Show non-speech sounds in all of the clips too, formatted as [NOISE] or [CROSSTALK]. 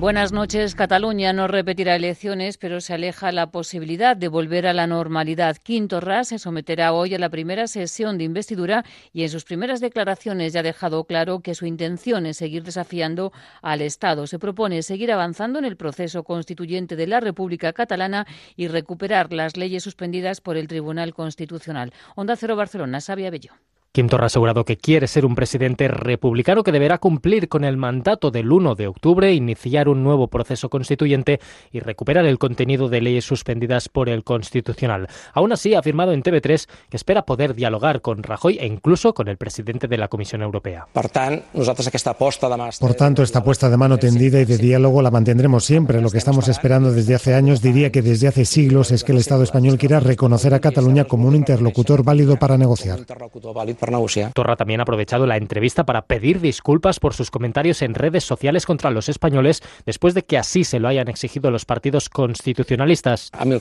Buenas noches. Cataluña no repetirá elecciones, pero se aleja la posibilidad de volver a la normalidad. Quinto Ras se someterá hoy a la primera sesión de investidura y en sus primeras declaraciones ya ha dejado claro que su intención es seguir desafiando al Estado. Se propone seguir avanzando en el proceso constituyente de la República Catalana y recuperar las leyes suspendidas por el Tribunal Constitucional. Onda Cero Barcelona, Sabia Bello. Kim Torra ha asegurado que quiere ser un presidente republicano que deberá cumplir con el mandato del 1 de octubre, iniciar un nuevo proceso constituyente y recuperar el contenido de leyes suspendidas por el Constitucional. Aún así, ha afirmado en TV3 que espera poder dialogar con Rajoy e incluso con el presidente de la Comisión Europea. Por tanto, esta apuesta de mano tendida y de diálogo la mantendremos siempre. Lo que estamos esperando desde hace años, diría que desde hace siglos, es que el Estado español quiera reconocer a Cataluña como un interlocutor válido para negociar. Torra también ha aprovechado la entrevista para pedir disculpas por sus comentarios en redes sociales contra los españoles después de que así se lo hayan exigido los partidos constitucionalistas. A mí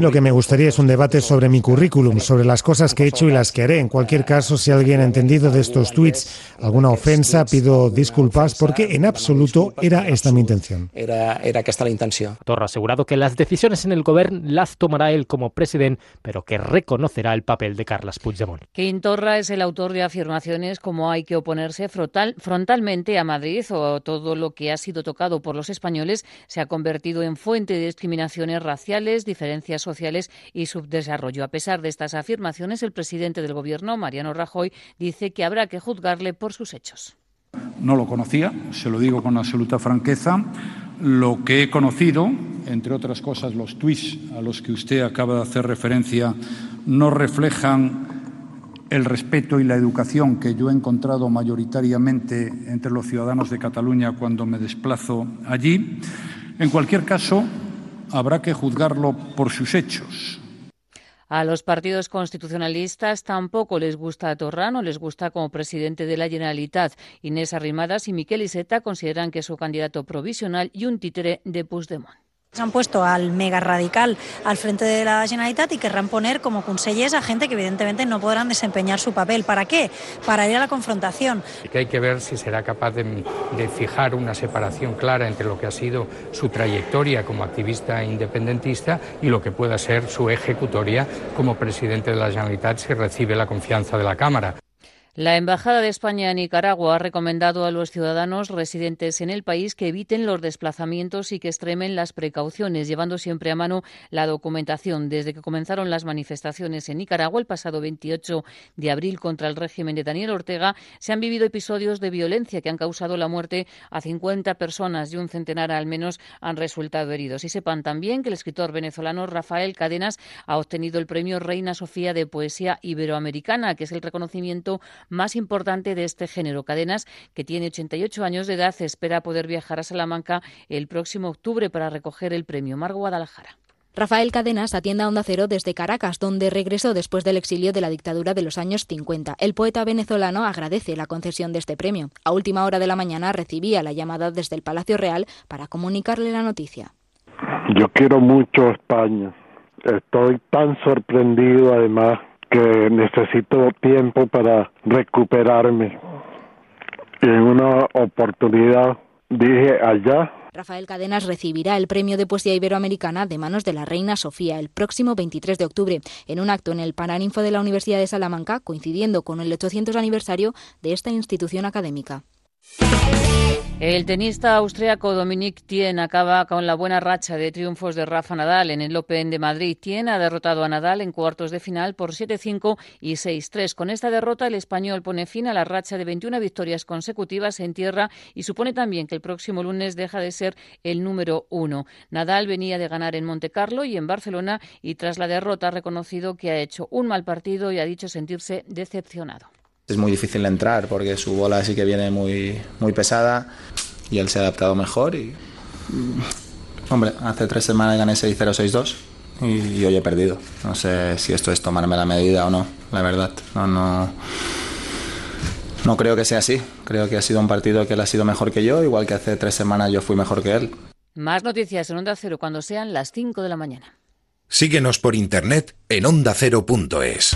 lo que me gustaría es un debate sobre mi currículum, sobre las cosas que he hecho y las que haré. En cualquier caso, si alguien ha entendido de estos tweets alguna ofensa, pido disculpas porque en absoluto era esta mi intención. Era, era esta la intención. Torra ha asegurado que las decisiones en el gobierno las tomará él como presidente, pero que reconocerá el papel de Carles Puigdemont. Quintorra es el autor de afirmaciones como hay que oponerse frontal, frontalmente a Madrid o todo lo que ha sido tocado por los españoles se ha convertido en fuente de discriminaciones raciales, diferencias sociales y subdesarrollo. A pesar de estas afirmaciones, el presidente del Gobierno, Mariano Rajoy, dice que habrá que juzgarle por sus hechos. No lo conocía, se lo digo con absoluta franqueza. Lo que he conocido, entre otras cosas, los tweets a los que usted acaba de hacer referencia, no reflejan el respeto y la educación que yo he encontrado mayoritariamente entre los ciudadanos de Cataluña cuando me desplazo allí. En cualquier caso, habrá que juzgarlo por sus hechos. A los partidos constitucionalistas tampoco les gusta a Torrano, les gusta como presidente de la Generalitat. Inés Arrimadas y Miquel Iseta consideran que es su candidato provisional y un títere de Puigdemont. Han puesto al mega radical al frente de la Generalitat y querrán poner como consellers a gente que evidentemente no podrán desempeñar su papel. ¿Para qué? Para ir a la confrontación. Que hay que ver si será capaz de, de fijar una separación clara entre lo que ha sido su trayectoria como activista independentista y lo que pueda ser su ejecutoria como presidente de la Generalitat si recibe la confianza de la Cámara. La Embajada de España en Nicaragua ha recomendado a los ciudadanos residentes en el país que eviten los desplazamientos y que extremen las precauciones, llevando siempre a mano la documentación. Desde que comenzaron las manifestaciones en Nicaragua el pasado 28 de abril contra el régimen de Daniel Ortega, se han vivido episodios de violencia que han causado la muerte a 50 personas y un centenar al menos han resultado heridos. Y sepan también que el escritor venezolano Rafael Cadenas ha obtenido el premio Reina Sofía de Poesía Iberoamericana, que es el reconocimiento más importante de este género. Cadenas, que tiene 88 años de edad, espera poder viajar a Salamanca el próximo octubre para recoger el premio Mar Guadalajara. Rafael Cadenas atiende a Onda Cero desde Caracas, donde regresó después del exilio de la dictadura de los años 50. El poeta venezolano agradece la concesión de este premio. A última hora de la mañana recibía la llamada desde el Palacio Real para comunicarle la noticia. Yo quiero mucho España. Estoy tan sorprendido además que necesito tiempo para recuperarme. Y en una oportunidad dije allá. Rafael Cadenas recibirá el premio de poesía iberoamericana de manos de la reina Sofía el próximo 23 de octubre, en un acto en el Paraninfo de la Universidad de Salamanca, coincidiendo con el 800 aniversario de esta institución académica. El tenista austriaco Dominic Thiem acaba con la buena racha de triunfos de Rafa Nadal en el Open de Madrid. Thiem ha derrotado a Nadal en cuartos de final por 7-5 y 6-3. Con esta derrota, el español pone fin a la racha de 21 victorias consecutivas en tierra y supone también que el próximo lunes deja de ser el número uno. Nadal venía de ganar en Montecarlo y en Barcelona y tras la derrota ha reconocido que ha hecho un mal partido y ha dicho sentirse decepcionado. Es muy difícil entrar porque su bola sí que viene muy, muy pesada y él se ha adaptado mejor. Y, hombre, hace tres semanas gané 6-0, 6-2 y, hoy he perdido. No sé si esto es tomarme la medida o no, la verdad. No, no, no creo que sea así. Creo que ha sido un partido que él ha sido mejor que yo, igual que hace tres semanas yo fui mejor que él. Más noticias en Onda Cero cuando sean las 5 de la mañana. Síguenos por internet en ondacero.es.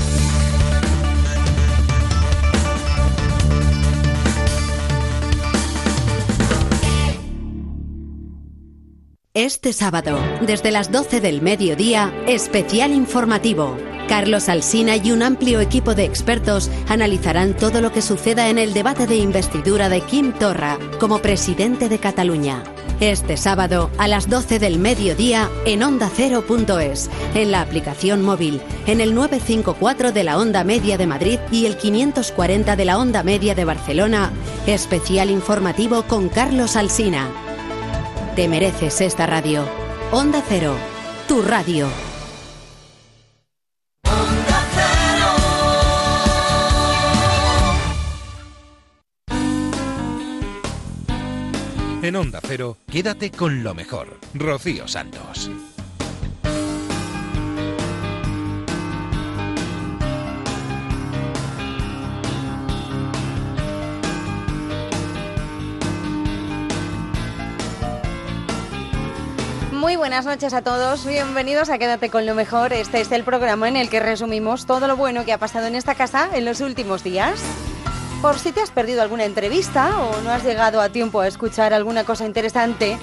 Este sábado, desde las 12 del mediodía, especial informativo. Carlos Alsina y un amplio equipo de expertos analizarán todo lo que suceda en el debate de investidura de Kim Torra como presidente de Cataluña. Este sábado a las 12 del mediodía en ondacero.es, en la aplicación móvil, en el 954 de la Onda Media de Madrid y el 540 de la Onda Media de Barcelona, especial informativo con Carlos Alsina. Te mereces esta radio. Onda Cero, tu radio. En Onda Cero, quédate con lo mejor. Rocío Santos. Muy buenas noches a todos, bienvenidos a Quédate con lo mejor. Este es el programa en el que resumimos todo lo bueno que ha pasado en esta casa en los últimos días. Por si te has perdido alguna entrevista o no has llegado a tiempo a escuchar alguna cosa interesante,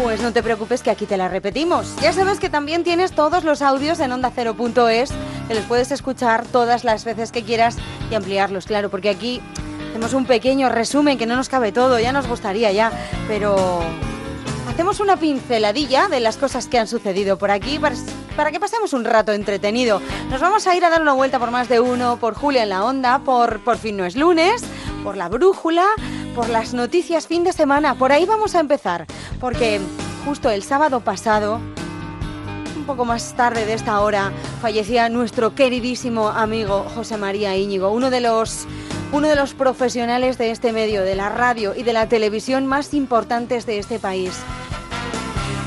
pues no te preocupes que aquí te la repetimos. Ya sabes que también tienes todos los audios en onda0.es, que los puedes escuchar todas las veces que quieras y ampliarlos, claro, porque aquí hacemos un pequeño resumen que no nos cabe todo, ya nos gustaría ya, pero hacemos una pinceladilla de las cosas que han sucedido por aquí para, que pasemos un rato entretenido. Nos vamos a ir a dar una vuelta por más de uno, por Julia en la Onda, por Por fin no es lunes, por la brújula, por las noticias fin de semana. Por ahí vamos a empezar, porque justo el sábado pasado un poco más tarde de esta hora fallecía nuestro queridísimo amigo José María Íñigo, uno de los uno de los profesionales de este medio, de la radio y de la televisión más importantes de este país.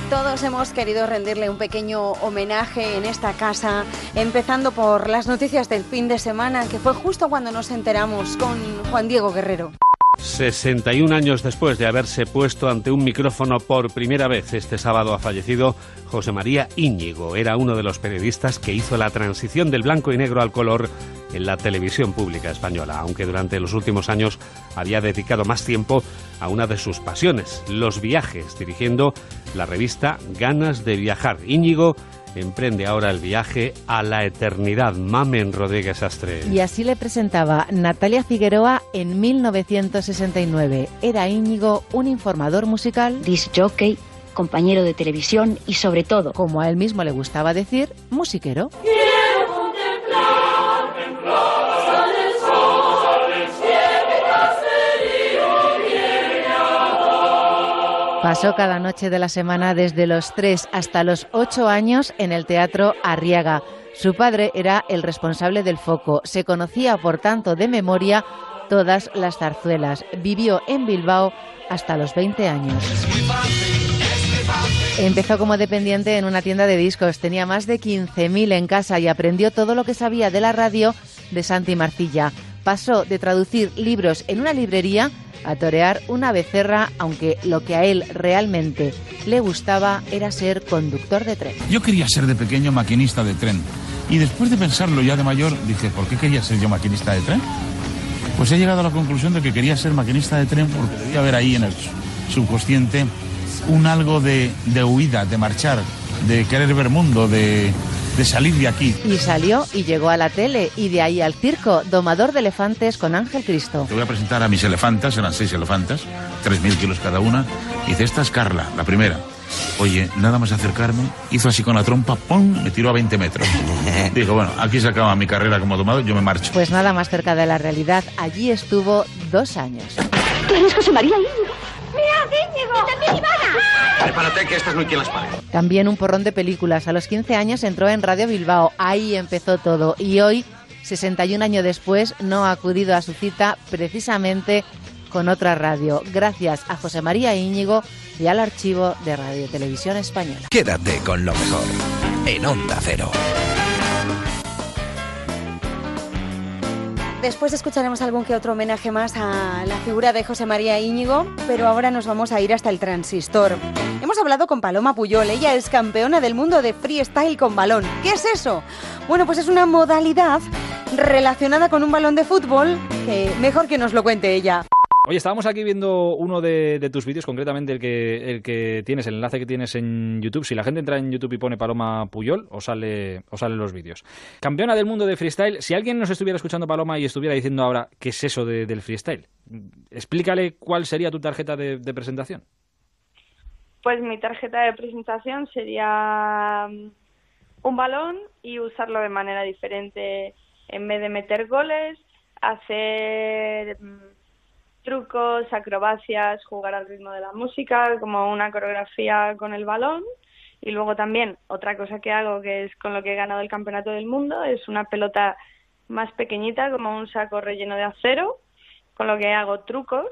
Todos hemos querido rendirle un pequeño homenaje en esta casa, empezando por las noticias del fin de semana, que fue justo cuando nos enteramos con Juan Diego Guerrero. 61 años después de haberse puesto ante un micrófono por primera vez este sábado ha fallecido José María Íñigo. Era uno de los periodistas que hizo la transición del blanco y negro al color en la televisión pública española, aunque durante los últimos años había dedicado más tiempo a una de sus pasiones, los viajes, dirigiendo la revista Ganas de Viajar. Íñigo emprende ahora el viaje a la eternidad. Mamen Rodríguez Astre. Y así le presentaba Natalia Figueroa en 1969. Era Íñigo un informador musical, disc jockey, compañero de televisión y sobre todo, como a él mismo le gustaba decir, musiquero. Pasó cada noche de la semana desde los 3 hasta los 8 años en el Teatro Arriaga. Su padre era el responsable del foco. Se conocía, por tanto, de memoria todas las zarzuelas. Vivió en Bilbao hasta los 20 años. Empezó como dependiente en una tienda de discos, tenía más de 15.000 en casa y aprendió todo lo que sabía de la radio de Santi Marcilla. Pasó de traducir libros en una librería a torear una becerra, aunque lo que a él realmente le gustaba era ser conductor de tren. Yo quería ser de pequeño maquinista de tren. Y después de pensarlo ya de mayor, dije, ¿por qué quería ser yo maquinista de tren? Pues he llegado a la conclusión de que quería ser maquinista de tren porque debía haber ahí en el subconsciente un algo de, de huida, de marchar, de querer ver mundo, de, de salir de aquí. Y salió y llegó a la tele y de ahí al circo, domador de elefantes con Ángel Cristo. Te voy a presentar a mis elefantas, eran seis elefantas, tres mil kilos cada una. Y dice, esta es Carla, la primera. Oye, nada más acercarme, hizo así con la trompa, ¡pum! Me tiró a 20 metros. [LAUGHS] Dijo, bueno, aquí se acaba mi carrera como domador, yo me marcho. Pues nada más cerca de la realidad, allí estuvo dos años. ¿Tú eres José María ¡Mira, Íñigo! ¡Y también Ivana! Prepárate que esta es muy quien las pague. También un porrón de películas. A los 15 años entró en Radio Bilbao. Ahí empezó todo. Y hoy, 61 años después, no ha acudido a su cita precisamente con otra radio. Gracias a José María Íñigo y al archivo de Radio Televisión Española. Quédate con lo mejor en Onda Cero. Después escucharemos algún que otro homenaje más a la figura de José María Íñigo, pero ahora nos vamos a ir hasta el transistor. Hemos hablado con Paloma Puyol, ella es campeona del mundo de freestyle con balón. ¿Qué es eso? Bueno, pues es una modalidad relacionada con un balón de fútbol que mejor que nos lo cuente ella. Oye, estábamos aquí viendo uno de, tus vídeos, concretamente el que, el que tienes, el enlace que tienes en YouTube. Si la gente entra en YouTube y pone Paloma Puyol, o sale, o salen los vídeos. Campeona del mundo de freestyle. Si alguien nos estuviera escuchando Paloma y estuviera diciendo ahora qué es eso del freestyle, explícale cuál sería tu tarjeta de, presentación. Pues mi tarjeta de presentación sería um, un balón y usarlo de manera diferente. En vez de meter goles, hacer mm, trucos, acrobacias, jugar al ritmo de la música, como una coreografía con el balón. Y luego también otra cosa que hago, que es con lo que he ganado el campeonato del mundo, es una pelota más pequeñita, como un saco relleno de acero, con lo que hago trucos.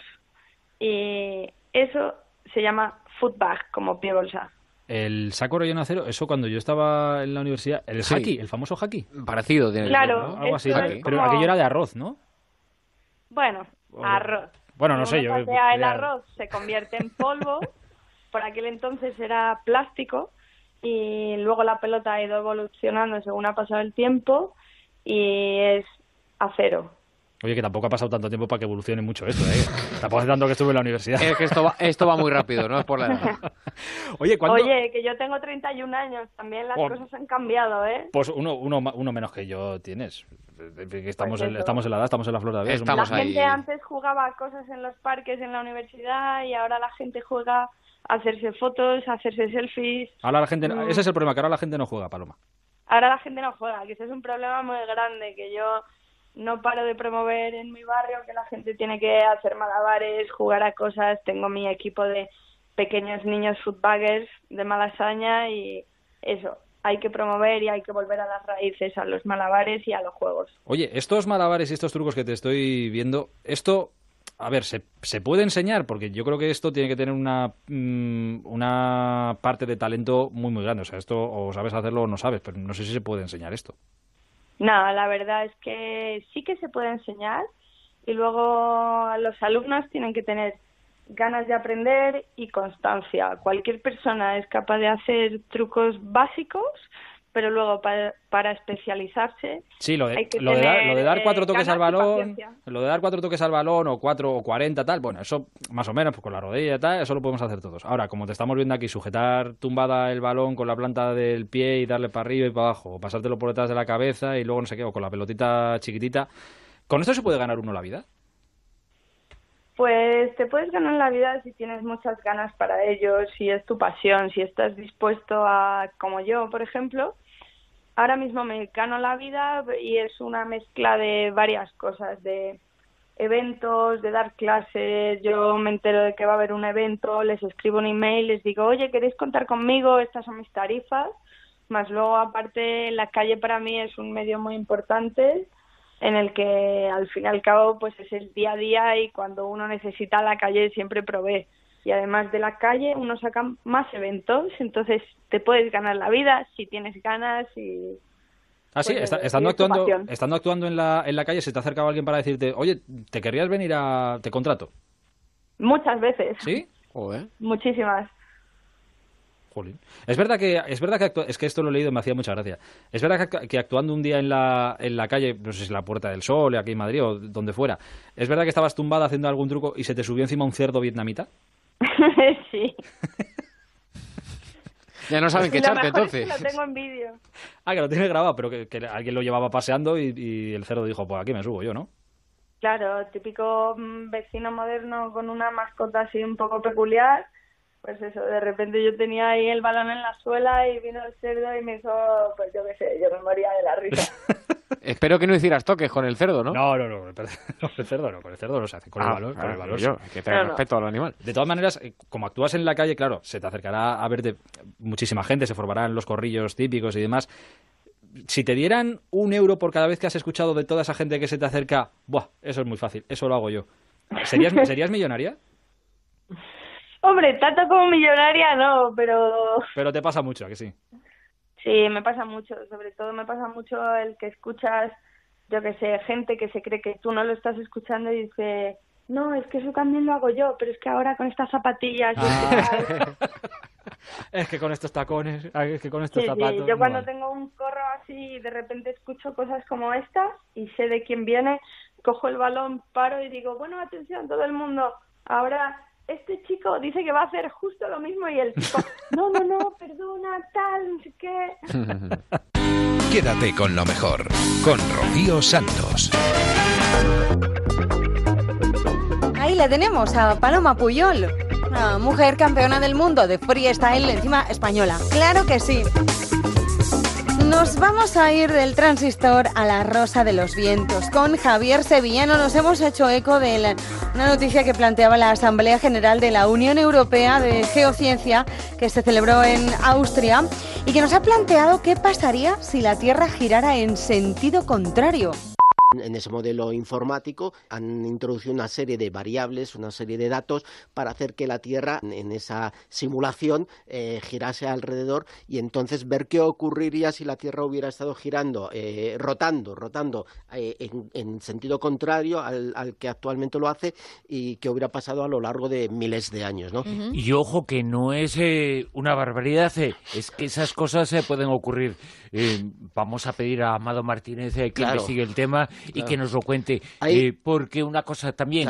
Y eso se llama footbag, como pie bolsa. El saco relleno de acero, eso cuando yo estaba en la universidad, el el famoso hockey. Parecido, tiene claro, algo así. Pero aquello era de arroz, ¿no? Bueno, arroz. Bueno, no sé, yo... el arroz se convierte en polvo, [LAUGHS] por aquel entonces era plástico, y luego la pelota ha ido evolucionando según ha pasado el tiempo y es acero. Oye, que tampoco ha pasado tanto tiempo para que evolucione mucho esto, ¿eh? tampoco hace tanto que estuve en la universidad. Es que esto va, esto va muy rápido, no es por la edad. [LAUGHS] Oye, Oye, que yo tengo 31 años, también las cosas han cambiado, ¿eh? Pues uno, uno, uno menos que yo tienes. Estamos, pues en, estamos en la edad, estamos en la flor de la Estamos la gente antes jugaba cosas en los parques, en la universidad, y ahora la gente juega a hacerse fotos, a hacerse selfies. Ahora la gente, mm. ese es el problema, que ahora la gente no juega, Paloma. Ahora la gente no juega, que ese es un problema muy grande, que yo no paro de promover en mi barrio que la gente tiene que hacer malabares, jugar a cosas. Tengo mi equipo de pequeños niños footbaggers de Malasaña y eso, hay que promover y hay que volver a las raíces, a los malabares y a los juegos. Oye, estos malabares y estos trucos que te estoy viendo, esto, a ver, ¿se, se puede enseñar? Porque yo creo que esto tiene que tener una, mm, una parte de talento muy, muy grande. O sea, esto o sabes hacerlo o no sabes, pero no sé si se puede enseñar esto. No, la verdad es que sí que se puede enseñar y luego los alumnos tienen que tener ganas de aprender y constancia. Cualquier persona es capaz de hacer trucos básicos, pero luego para, especializarse. Sí, lo de, lo, de dar, lo de, dar, cuatro toques al balón, lo de dar cuatro toques al balón o cuatro o cuarenta tal, bueno, eso más o menos pues con la rodilla y tal, eso lo podemos hacer todos. Ahora, como te estamos viendo aquí, sujetar tumbada el balón con la planta del pie y darle para arriba y para abajo, o pasártelo por detrás de la cabeza y luego no sé qué, o con la pelotita chiquitita, ¿con esto se puede ganar uno la vida? Pues te puedes ganar la vida si tienes muchas ganas para ello, si es tu pasión, si estás dispuesto a, como yo, por ejemplo, ahora mismo me gano la vida y es una mezcla de varias cosas, de eventos, de dar clases, yo me entero de que va a haber un evento, les escribo un email, les digo, oye, ¿queréis contar conmigo? Estas son mis tarifas. Más luego, aparte, la calle para mí es un medio muy importante en el que al fin y al cabo pues es el día a día y cuando uno necesita la calle siempre provee y además de la calle uno saca más eventos entonces te puedes ganar la vida si tienes ganas y Ah, sí, pues, estando, actuando, estando actuando en la, en la calle, ¿se te ha acercado alguien para decirte, oye, ¿te querrías venir a... te contrato? Muchas veces. ¿Sí? Muchísimas. Es verdad que es verdad que es que esto lo he leído y me hacía mucha gracia. Es verdad que, actuando un día en la, en la calle, no sé si la Puerta del Sol, aquí en Madrid o donde fuera, es verdad que estabas tumbada haciendo algún truco y se te subió encima un cerdo vietnamita. [LAUGHS] sí. ya no saben qué echarte entonces. lo tengo en vídeo. Ah, que lo tienes grabado, pero que, alguien lo llevaba paseando y, y el cerdo dijo, pues aquí me subo yo, ¿no? Claro, típico mm, vecino moderno con una mascota así un poco peculiar pues eso, de repente yo tenía ahí el balón en la suela y vino el cerdo y me hizo, pues yo qué sé, yo me moría de la risa. [LAUGHS] Espero que no hicieras toques con el cerdo, ¿no? No, no, no, [LAUGHS] el cerdo no, con el cerdo no se hace, con el ah, balón, con el balón. Yo, hay que tener respeto al animal. De todas maneras, eh, como actúas en la calle, claro, se te acercará a verte muchísima gente, se formarán los corrillos típicos y demás. Si te dieran un euro por cada vez que has escuchado de toda esa gente que se te acerca, buah, eso es muy fácil, eso lo hago yo. ¿Serías, [LAUGHS] ¿serías millonaria? Hombre, tanto como millonaria no, pero... Pero te pasa mucho, ¿a que sí? Sí, me pasa mucho. Sobre todo me pasa mucho el que escuchas yo que sé, gente que se cree que tú no lo estás escuchando y dice, no, es que eso también lo hago yo, pero es que ahora con estas zapatillas... Ah. [LAUGHS] es que con estos tacones, es que con estos Sí, sí, zapatos... Yo no cuando vale. tengo un corro así y de repente escucho cosas como estas y sé de quién viene, cojo el balón, paro y digo, bueno, atención todo el mundo, ahora este chico dice que va a hacer justo lo mismo y el chico, [LAUGHS] no, no, no, perdona, tal, no sé qué. [LAUGHS] Quédate con lo mejor, con Rocío Santos. Ahí la tenemos, a Paloma Puyol, una mujer campeona del mundo de freestyle, encima española. Claro que sí. Nos vamos a ir del transistor a la rosa de los vientos. Con Javier Sevillano nos hemos hecho eco de una noticia que planteaba la Asamblea General de la Unión Europea de Geociencia que se celebró en Austria y que nos ha planteado qué pasaría si la Tierra girara en sentido contrario. En ese modelo informático han introducido una serie de variables, una serie de datos para hacer que la Tierra en esa simulación eh, girase alrededor y entonces ver qué ocurriría si la Tierra hubiera estado girando, eh, rotando, rotando eh, en, en sentido contrario al, al que actualmente lo hace y qué hubiera pasado a lo largo de miles de años, ¿no? Y ojo que no es eh, una barbaridad, eh, es que esas cosas eh, pueden ocurrir. Eh, vamos a pedir a Amado Martínez eh, que Claro. investigue el tema y Claro. que nos lo cuente. Ahí- eh, porque una cosa también,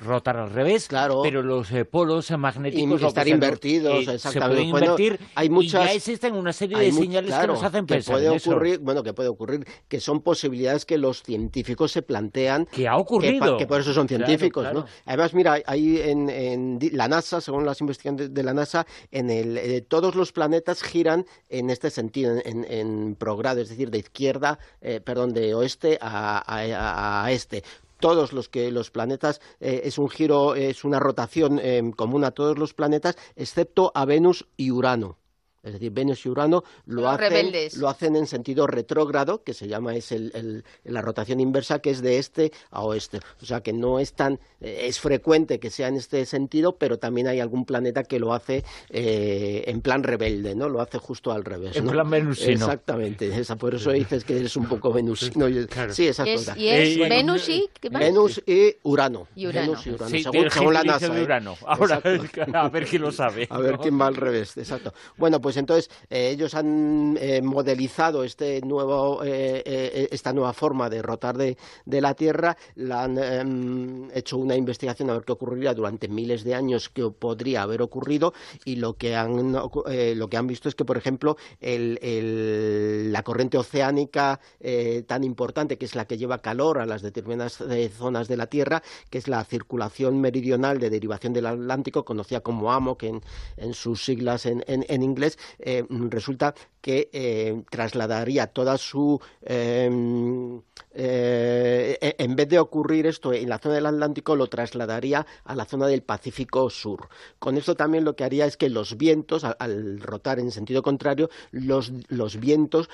rotar al revés, pero los eh, polos magnéticos... Y que estar invertidos, eh, Se exactamente. pueden Bueno, invertir hay y muchas- ya existen una serie de señales claro, que nos hacen que pensar puede en eso. ocurrir, bueno, que puede ocurrir, que son posibilidades que los científicos se plantean. Que ha ocurrido. Que, por eso son Claro, científicos, claro. ¿no? Además, mira, hay en, la NASA, según las investigaciones de la NASA, en el, eh, todos los planetas giran en este sentido, en, en progrado, es decir, de izquierda, eh, perdón, de oeste a, a- a este todos los que los planetas eh, es un giro es una rotación eh, común a todos los planetas excepto a Venus y Urano es decir, Venus y Urano lo Los hacen, rebeldes. lo hacen en sentido retrógrado, que se llama es el, el- la rotación inversa, que es de este a oeste. O sea que no es tan, eh, es frecuente que sea en este sentido, pero también hay algún planeta que lo hace eh, en plan rebelde, ¿no? Lo hace justo al revés. En ¿no? plan venusino. Exactamente, esa, por eso dices que eres un poco venusino. Sí, esas Y es- y es Eh, Venus y- ¿qué más? Venus y Urano. Y Urano. Venus y Urano, Sí, según, la NASA. de. Urano. Ahora, [LAUGHS] a ver quién lo sabe. A ver ¿no? quién va al revés, exacto. Bueno, pues entonces eh, ellos han eh, modelizado este nuevo, eh, esta nueva forma de rotar de, de la Tierra, la han em, hecho una investigación a ver qué ocurriría durante miles de años, qué podría haber ocurrido y lo que han, lo que han visto es que, por ejemplo, la corriente oceánica tan importante, que es la que lleva calor a las determinadas zonas de la Tierra, que es la circulación meridional de derivación del Atlántico, conocida como AMOC en, en sus siglas en- en inglés, eh, resulta que eh, trasladaría toda su... em, eh, en vez de ocurrir esto en la zona del Atlántico, lo trasladaría a la zona del Pacífico Sur. Con esto también lo que haría es que los vientos, al, al rotar en sentido contrario, los, los vientos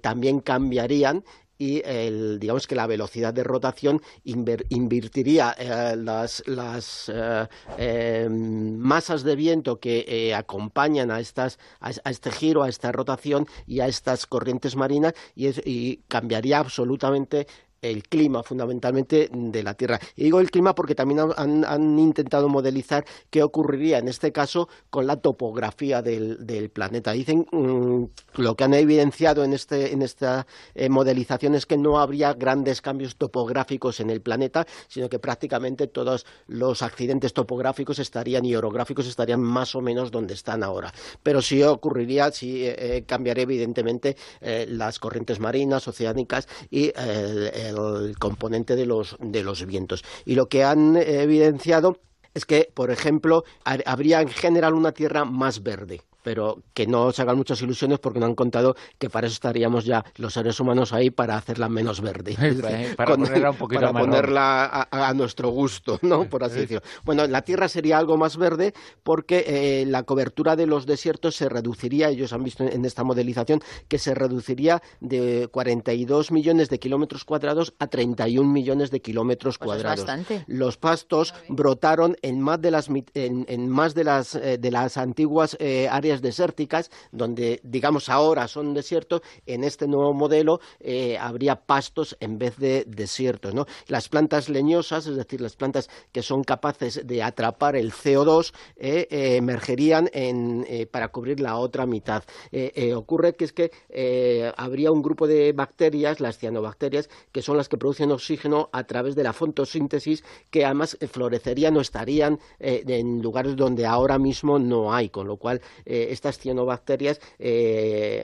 también cambiarían y el, digamos que la velocidad de rotación inver- invertiría eh, las, las eh, eh, masas de viento que eh, acompañan a, estas, a, este giro, a esta rotación y a estas corrientes marinas y cambiaría absolutamente el clima fundamentalmente de la Tierra. Y digo el clima porque también han- intentado modelizar qué ocurriría en este caso con la topografía del, planeta. Dicen mm, lo que han evidenciado en, este, en esta eh, modelización es que no habría grandes cambios topográficos en el planeta, sino que prácticamente todos los accidentes topográficos estarían y orográficos estarían más o menos donde están ahora. Pero sí ocurriría, sí eh, eh, cambiaría evidentemente eh, las corrientes marinas, oceánicas y eh, el componente de los, de los vientos. Y lo que han evidenciado es que, por ejemplo, ha- habría en general una tierra más verde pero que no se hagan muchas ilusiones porque no han contado que para eso estaríamos ya los seres humanos ahí para hacerla menos verde. Decir, [LAUGHS] para ponerla un poquito para ponerla a, a nuestro gusto, ¿no? Por así decirlo. Bueno, la Tierra sería algo más verde porque eh, la cobertura de los desiertos se reduciría, ellos han visto en esta modelización, que se reduciría de 42 millones de kilómetros cuadrados a 31 millones de kilómetros Pues es cuadrados. bastante. Los pastos brotaron en más de las en más de las eh, de las antiguas eh, áreas desérticas, donde digamos ahora son desiertos, en este nuevo modelo eh, habría pastos en vez de desiertos. ¿no? Las plantas leñosas, es decir, las plantas que son capaces de atrapar el CO2, eh, eh, emergerían en, para cubrir la otra mitad. ocurre que es que habría un grupo de bacterias, las cianobacterias, que son las que producen oxígeno a través de la fotosíntesis, que además florecerían o estarían en lugares donde ahora mismo no hay, con lo cual estas cianobacterias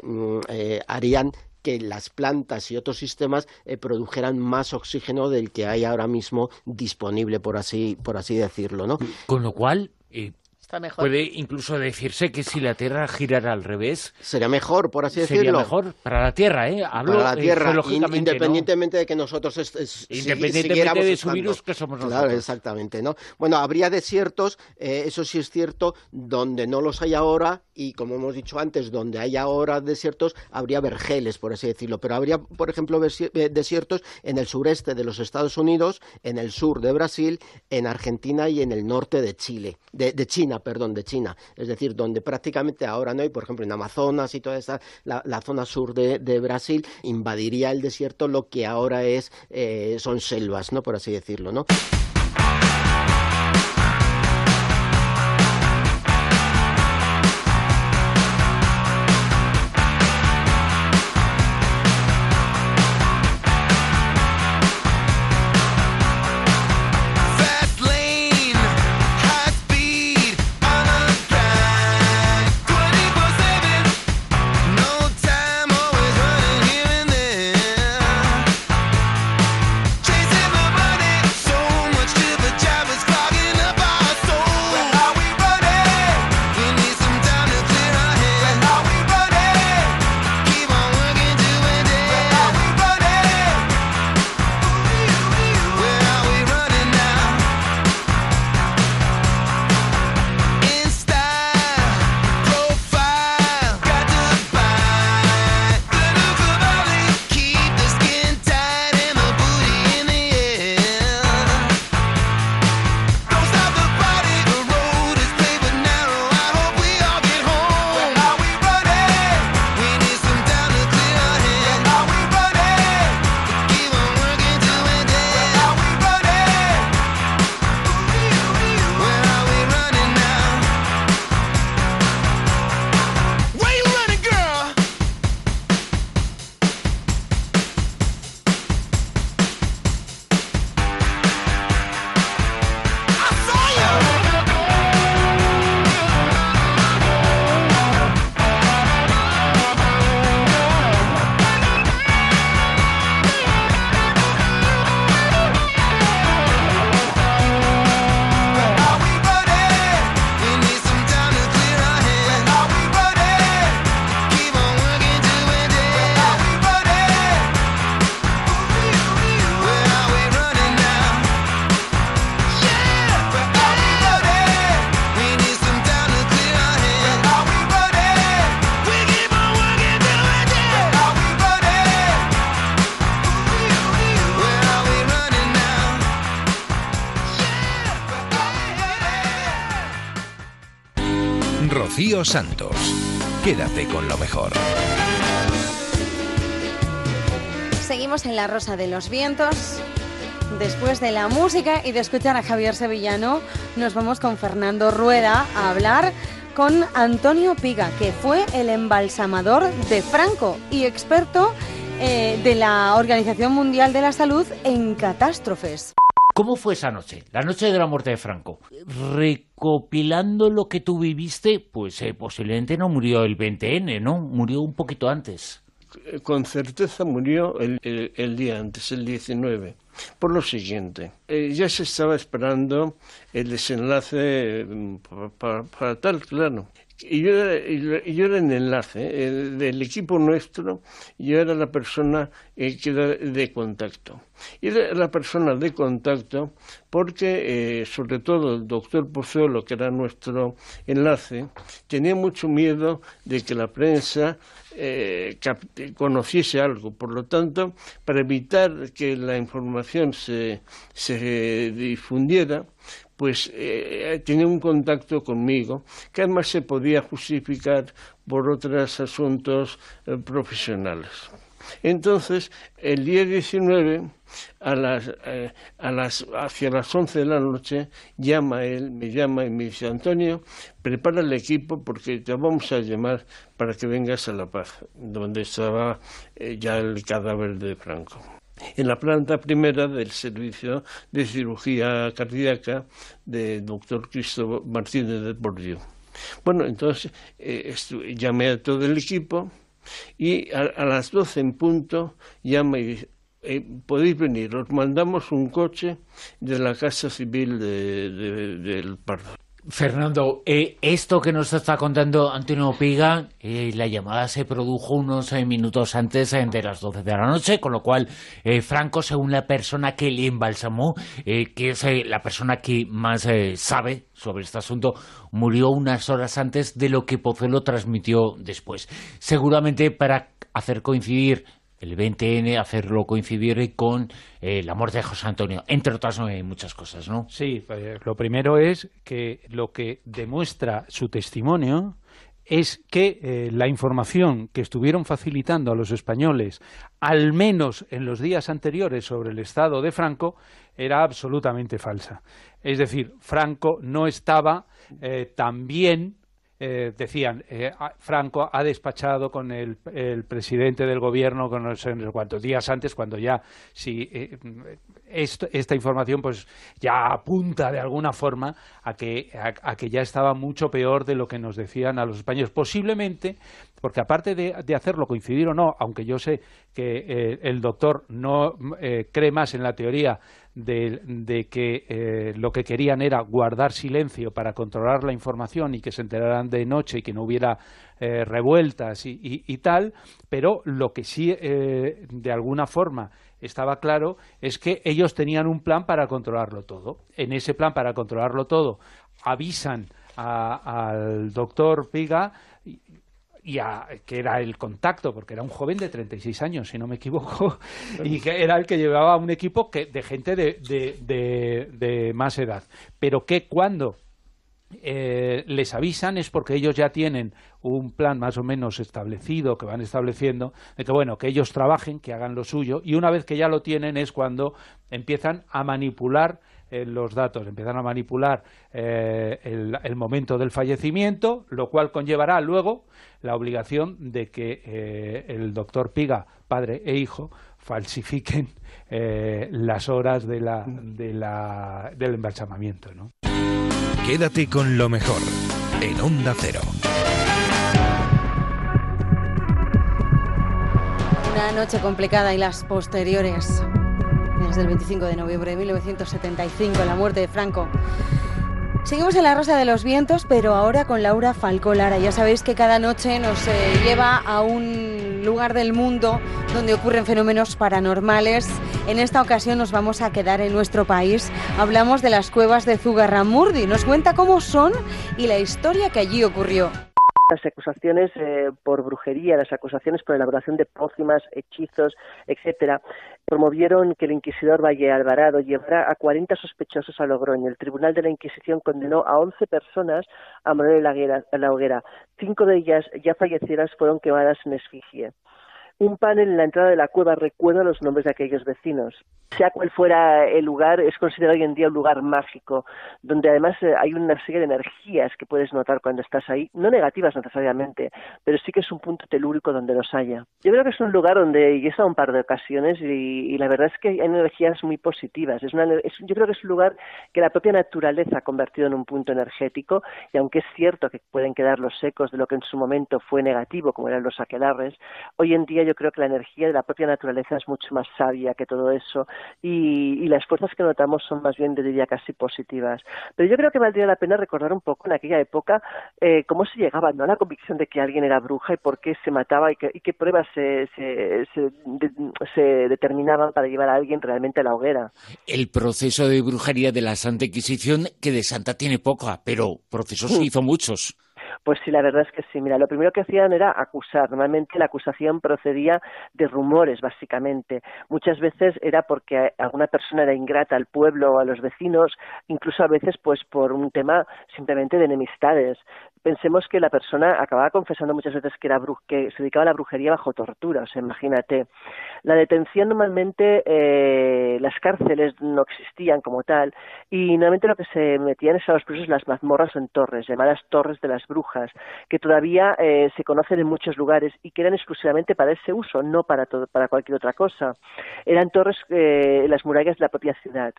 mm, harían que las plantas y otros sistemas eh, produjeran más oxígeno del que hay ahora mismo disponible, por así, por así decirlo. ¿no? Con lo cual, eh, Puede incluso decirse que si la Tierra girara al revés... Sería mejor, por así decirlo. Sería mejor para la Tierra, ¿eh? Hablo para la Tierra, independientemente de que nosotros... Es, independientemente de su virus que somos nosotros. Claro, exactamente, ¿no? Bueno, habría desiertos, eh, eso sí es cierto, donde no los hay ahora y, como hemos dicho antes, donde hay ahora desiertos, habría vergeles, por así decirlo. Pero habría, por ejemplo, eh, desiertos en el sureste de los Estados Unidos, en el sur de Brasil, en Argentina y en el norte de Chile, de China perdón, de China, es decir, donde prácticamente ahora no hay, por ejemplo, en Amazonas y toda esa, la, zona sur de, Brasil, invadiría el desierto lo que ahora es, eh, son selvas, ¿no? Por así decirlo, ¿no? Santos. Quédate con lo mejor. Seguimos en La Rosa de los Vientos. Después de la música y de escuchar a Javier Sevillano, nos vamos con Fernando Rueda a hablar con Antonio Piga, que fue el embalsamador de Franco y experto eh, de la Organización Mundial de la Salud en catástrofes. ¿Cómo fue esa noche? La noche de la muerte de Franco. Recopilando lo que tú viviste, pues eh, posiblemente no murió el 20N, ¿no? Murió un poquito antes. Con certeza murió el, día antes, el 19. Por lo siguiente, eh, ya se estaba esperando el desenlace mm, para tal, claro. Y yo, era, yo era el enlace ¿eh? del equipo nuestro, yo era la persona eh, que era de contacto. Y era la persona de contacto porque, eh, sobre todo, el doctor Pozuelo, que era nuestro enlace, tenía mucho miedo de que la prensa conociese algo. Por lo tanto, para evitar que la información se, se difundiera, pues eh, tenía un contacto conmigo que además se podía justificar por otros asuntos eh, profesionales. Entonces, el día 19, a las, eh, las, hacia las 11 de la noche, llama él, me llama y me dice, Antonio, prepara el equipo porque te vamos a llamar para que vengas a La Paz, donde estaba eh, ya el cadáver de Franco. En la planta primera del servicio de cirugía cardíaca del doctor Cristo Martínez de Bordio. Bueno, entonces eh, llamé a todo el equipo, y a, las doce en punto llama y dice, eh, podéis venir, os mandamos un coche de la Casa Civil de, del Pardo. Fernando, eh, esto que nos está contando Antonio Piga, eh, la llamada se produjo unos minutos antes de las 12 de la noche, con lo cual Franco, según la persona que le embalsamó, que es la persona que más sabe sobre este asunto, murió unas horas antes de lo que Pozuelo transmitió después. Seguramente para hacer coincidir el 20N, hacerlo coincidir con eh, la muerte de José Antonio, entre otras eh, muchas cosas, ¿no? Sí, pues, lo primero es que lo que demuestra su testimonio es que eh, la información que estuvieron facilitando a los españoles, al menos en los días anteriores sobre el estado de Franco, era absolutamente falsa. Es decir, Franco no estaba tan bien eh, decían, eh, Franco ha despachado con el, presidente del gobierno con no sé cuántos días antes, cuando ya, si eh, esta información pues ya apunta de alguna forma a que, a, que ya estaba mucho peor de lo que nos decían a los españoles. Posiblemente, porque aparte de, de hacerlo coincidir o no, aunque yo sé que el doctor no cree más en la teoría de, que eh, lo que querían era guardar silencio para controlar la información y que se enteraran de noche y que no hubiera eh, revueltas y, tal, pero lo que sí eh, de alguna forma estaba claro es que ellos tenían un plan para controlarlo todo. En ese plan para controlarlo todo avisan al doctor Piga y que era el contacto, porque era un joven de 36 años, si no me equivoco, [LAUGHS] y que era el que llevaba un equipo que, de gente de, de, de, más edad. Pero que cuando eh, les avisan es porque ellos ya tienen un plan más o menos establecido que van estableciendo de que bueno que ellos trabajen que hagan lo suyo y una vez que ya lo tienen es cuando empiezan a manipular eh, los datos, empiezan a manipular eh, el, momento del fallecimiento, lo cual conllevará luego la obligación de que eh, el doctor Piga, padre e hijo, falsifiquen las horas de la, de la, del embalsamamiento. ¿no? Quédate con lo mejor en Onda Cero. Una noche complicada y las posteriores desde el 25 de noviembre de 1975, la muerte de Franco. Seguimos en la Rosa de los Vientos, pero ahora con Laura Falcó Lara. Ya sabéis que cada noche nos eh, lleva a un lugar del mundo donde ocurren fenómenos paranormales. En esta ocasión nos vamos a quedar en nuestro país. Hablamos de las cuevas de Zugarramurdi. Nos cuenta cómo son y la historia que allí ocurrió las acusaciones eh, por brujería, las acusaciones por elaboración de pócimas, hechizos, etcétera, promovieron que el inquisidor Valle Alvarado llevara a 40 sospechosos a Logroño. El Tribunal de la Inquisición condenó a 11 personas a morir en la hoguera. Cinco de ellas, ya fallecidas, fueron quemadas en esfigie. Un panel en la entrada de la cueva recuerda los nombres de aquellos vecinos. Sea cual fuera el lugar, es considerado hoy en día un lugar mágico, donde además eh, hay una serie de energías que puedes notar cuando estás ahí, no negativas necesariamente, pero sí que es un punto telúrico donde los haya. Yo creo que es un lugar donde he estado un par de ocasiones y, la verdad es que hay energías muy positivas. Es yo creo que es un lugar que la propia naturaleza ha convertido en un punto energético y aunque es cierto que pueden quedar los ecos de lo que en su momento fue negativo, como eran los aquelarres, hoy en día yo creo que la energía de la propia naturaleza es mucho más sabia que todo eso y, las fuerzas que notamos son más bien, diría, casi positivas. Pero yo creo que valdría la pena recordar un poco en aquella época eh, cómo se llegaba ¿no? a la convicción de que alguien era bruja y por qué se mataba y, qué pruebas se, se, determinaban para llevar a alguien realmente a la hoguera. El proceso de brujería de la Santa Inquisición, que de Santa tiene poca, pero procesos se hizo muchos. Pues sí, la verdad es que sí. Mira, lo primero que hacían era acusar. Normalmente la acusación procedía de rumores, básicamente. Muchas veces era porque alguna persona era ingrata al pueblo o a los vecinos, incluso a veces pues por un tema simplemente de enemistades pensemos que la persona acababa confesando muchas veces que, era que se dedicaba a la brujería bajo tortura, o sea, imagínate. La detención normalmente, eh, las cárceles no existían como tal, y normalmente lo que se metían es a los presos las mazmorras o en torres, llamadas torres de las brujas, que todavía eh, se conocen en muchos lugares y que eran exclusivamente para ese uso, no para, todo, para cualquier otra cosa. Eran torres eh, en las murallas de la propia ciudad.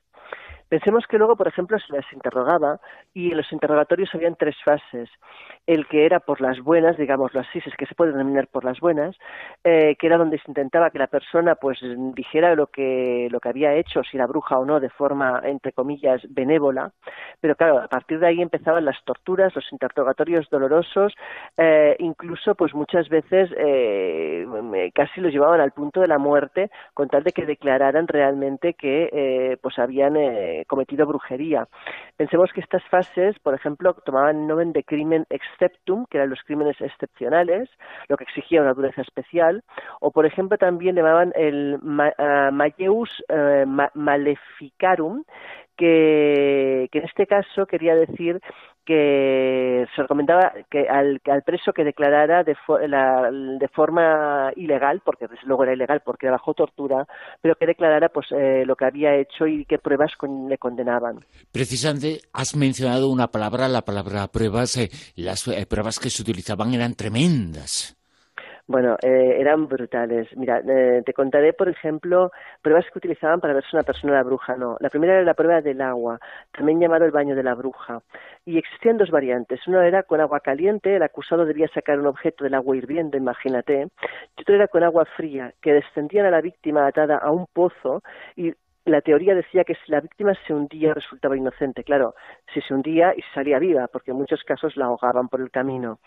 Pensemos que luego, por ejemplo, se les interrogaba y en los interrogatorios habían tres fases. El que era por las buenas, digámoslo así, es que se puede denominar por las buenas, eh, que era donde se intentaba que la persona pues dijera lo que, lo que había hecho, si era bruja o no, de forma, entre comillas, benévola. Pero claro, a partir de ahí empezaban las torturas, los interrogatorios dolorosos, eh, incluso pues muchas veces eh, casi los llevaban al punto de la muerte con tal de que declararan realmente que pues habían cometido brujería. Pensemos que estas fases, por ejemplo, tomaban el nombre de crimen exceptum, que eran los crímenes excepcionales, lo que exigía una dureza especial, o por ejemplo también llamaban el uh, maleficarum, que, en este caso quería decir que se recomendaba que al, preso que declarara de, de, forma ilegal, porque luego era ilegal porque era bajo tortura, pero que declarara pues eh, lo que había hecho y qué pruebas le condenaban. Precisamente has mencionado una palabra, la palabra pruebas. Eh, las eh, pruebas que se utilizaban eran tremendas. Bueno, eh, eran brutales. Mira, eh, te contaré, por ejemplo, pruebas que utilizaban para ver si una persona era bruja no. La primera era la prueba del agua, también llamado el baño de la bruja. Y existían dos variantes. Una era con agua caliente, el acusado debía sacar un objeto del agua hirviendo, imagínate. Y otra era con agua fría, que descendían a la víctima atada a un pozo y la teoría decía que si la víctima se hundía resultaba inocente. Claro, si se hundía y salía viva, porque en muchos casos la ahogaban por el camino.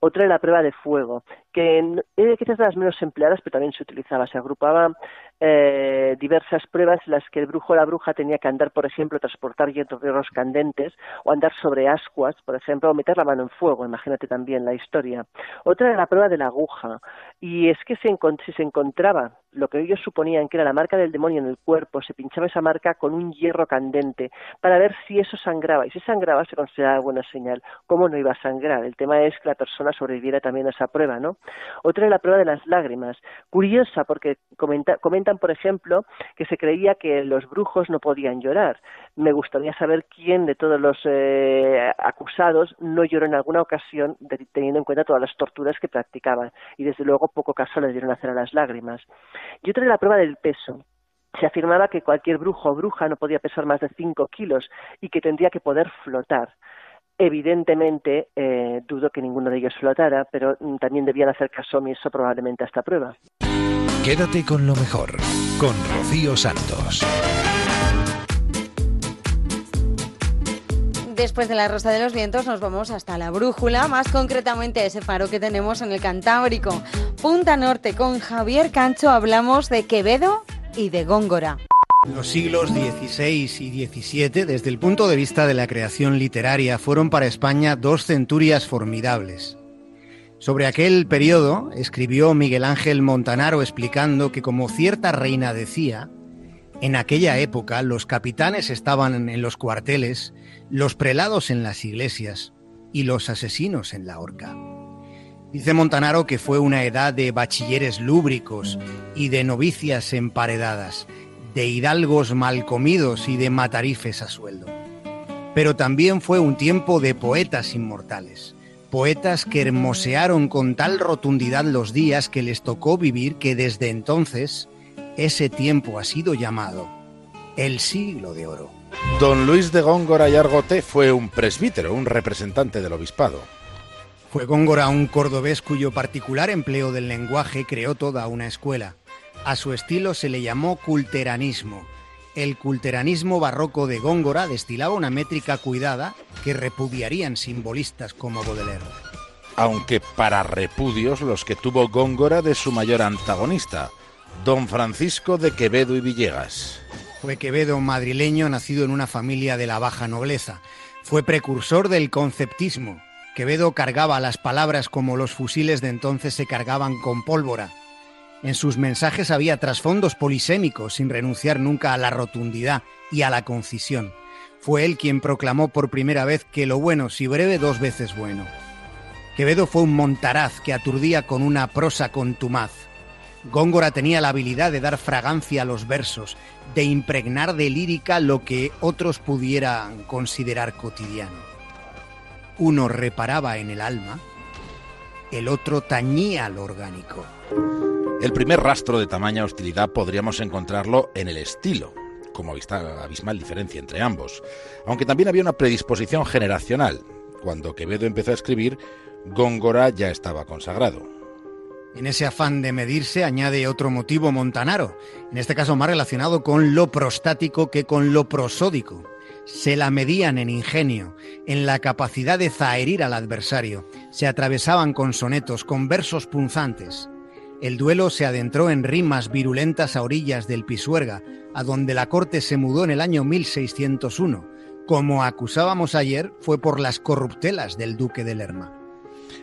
Otra era la prueba de fuego, que era quizás de las menos empleadas, pero también se utilizaba. Se agrupaba eh, diversas pruebas en las que el brujo o la bruja tenía que andar, por ejemplo, transportar hierros candentes o andar sobre ascuas, por ejemplo, o meter la mano en fuego, imagínate también la historia. Otra era la prueba de la aguja, y es que si se encontraba lo que ellos suponían que era la marca del demonio en el cuerpo, se pinchaba esa marca con un hierro candente para ver si eso sangraba, y si sangraba se consideraba buena señal. ¿Cómo no iba a sangrar? El tema es que la persona sobreviviera también a esa prueba, ¿no? Otra era la prueba de las lágrimas, curiosa porque comenta, por ejemplo, que se creía que los brujos no podían llorar. Me gustaría saber quién de todos los eh, acusados no lloró en alguna ocasión, teniendo en cuenta todas las torturas que practicaban. Y desde luego poco caso le dieron hacer a las lágrimas. Y otra era la prueba del peso se afirmaba que cualquier brujo o bruja no podía pesar más de 5 kilos y que tendría que poder flotar. Evidentemente, eh, dudo que ninguno de ellos flotara, pero mm, también debían hacer caso omiso probablemente a esta prueba. Quédate con lo mejor, con Rocío Santos. Después de la Rosa de los Vientos nos vamos hasta la Brújula, más concretamente ese faro que tenemos en el Cantábrico. Punta Norte, con Javier Cancho hablamos de Quevedo y de Góngora. Los siglos XVI y XVII, desde el punto de vista de la creación literaria, fueron para España dos centurias formidables. Sobre aquel periodo escribió Miguel Ángel Montanaro explicando que como cierta reina decía, en aquella época los capitanes estaban en los cuarteles, los prelados en las iglesias y los asesinos en la horca. Dice Montanaro que fue una edad de bachilleres lúbricos y de novicias emparedadas, de hidalgos mal comidos y de matarifes a sueldo. Pero también fue un tiempo de poetas inmortales poetas que hermosearon con tal rotundidad los días que les tocó vivir que desde entonces ese tiempo ha sido llamado el siglo de oro. Don Luis de Góngora y Argote fue un presbítero, un representante del obispado. Fue Góngora un cordobés cuyo particular empleo del lenguaje creó toda una escuela. A su estilo se le llamó culteranismo el culteranismo barroco de Góngora destilaba una métrica cuidada que repudiarían simbolistas como Baudelaire. Aunque para repudios los que tuvo Góngora de su mayor antagonista, don Francisco de Quevedo y Villegas. Fue Quevedo madrileño nacido en una familia de la baja nobleza. Fue precursor del conceptismo Quevedo cargaba las palabras como los fusiles de entonces se cargaban con pólvora. En sus mensajes había trasfondos polisémicos sin renunciar nunca a la rotundidad y a la concisión. Fue él quien proclamó por primera vez que lo bueno, si breve, dos veces bueno. Quevedo fue un montaraz que aturdía con una prosa contumaz. Góngora tenía la habilidad de dar fragancia a los versos, de impregnar de lírica lo que otros pudieran considerar cotidiano. Uno reparaba en el alma, el otro tañía lo orgánico. El primer rastro de tamaña hostilidad podríamos encontrarlo en el estilo, como abismal diferencia entre ambos, aunque también había una predisposición generacional. Cuando Quevedo empezó a escribir, Góngora ya estaba consagrado. En ese afán de medirse añade otro motivo montanaro, en este caso más relacionado con lo prostático que con lo prosódico. Se la medían en ingenio, en la capacidad de zaherir al adversario, se atravesaban con sonetos, con versos punzantes. El duelo se adentró en rimas virulentas a orillas del Pisuerga, a donde la corte se mudó en el año 1601. Como acusábamos ayer, fue por las corruptelas del duque de Lerma.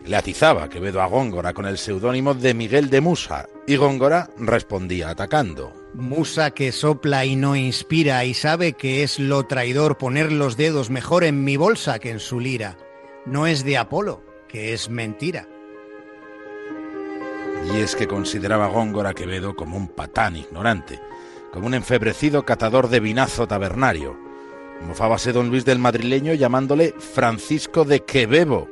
Le atizaba Quevedo a Góngora con el seudónimo de Miguel de Musa, y Góngora respondía atacando. Musa que sopla y no inspira y sabe que es lo traidor poner los dedos mejor en mi bolsa que en su lira. No es de Apolo, que es mentira. Y es que consideraba Góngora Quevedo como un patán ignorante, como un enfebrecido catador de vinazo tabernario. Mofábase don Luis del madrileño llamándole Francisco de Quevedo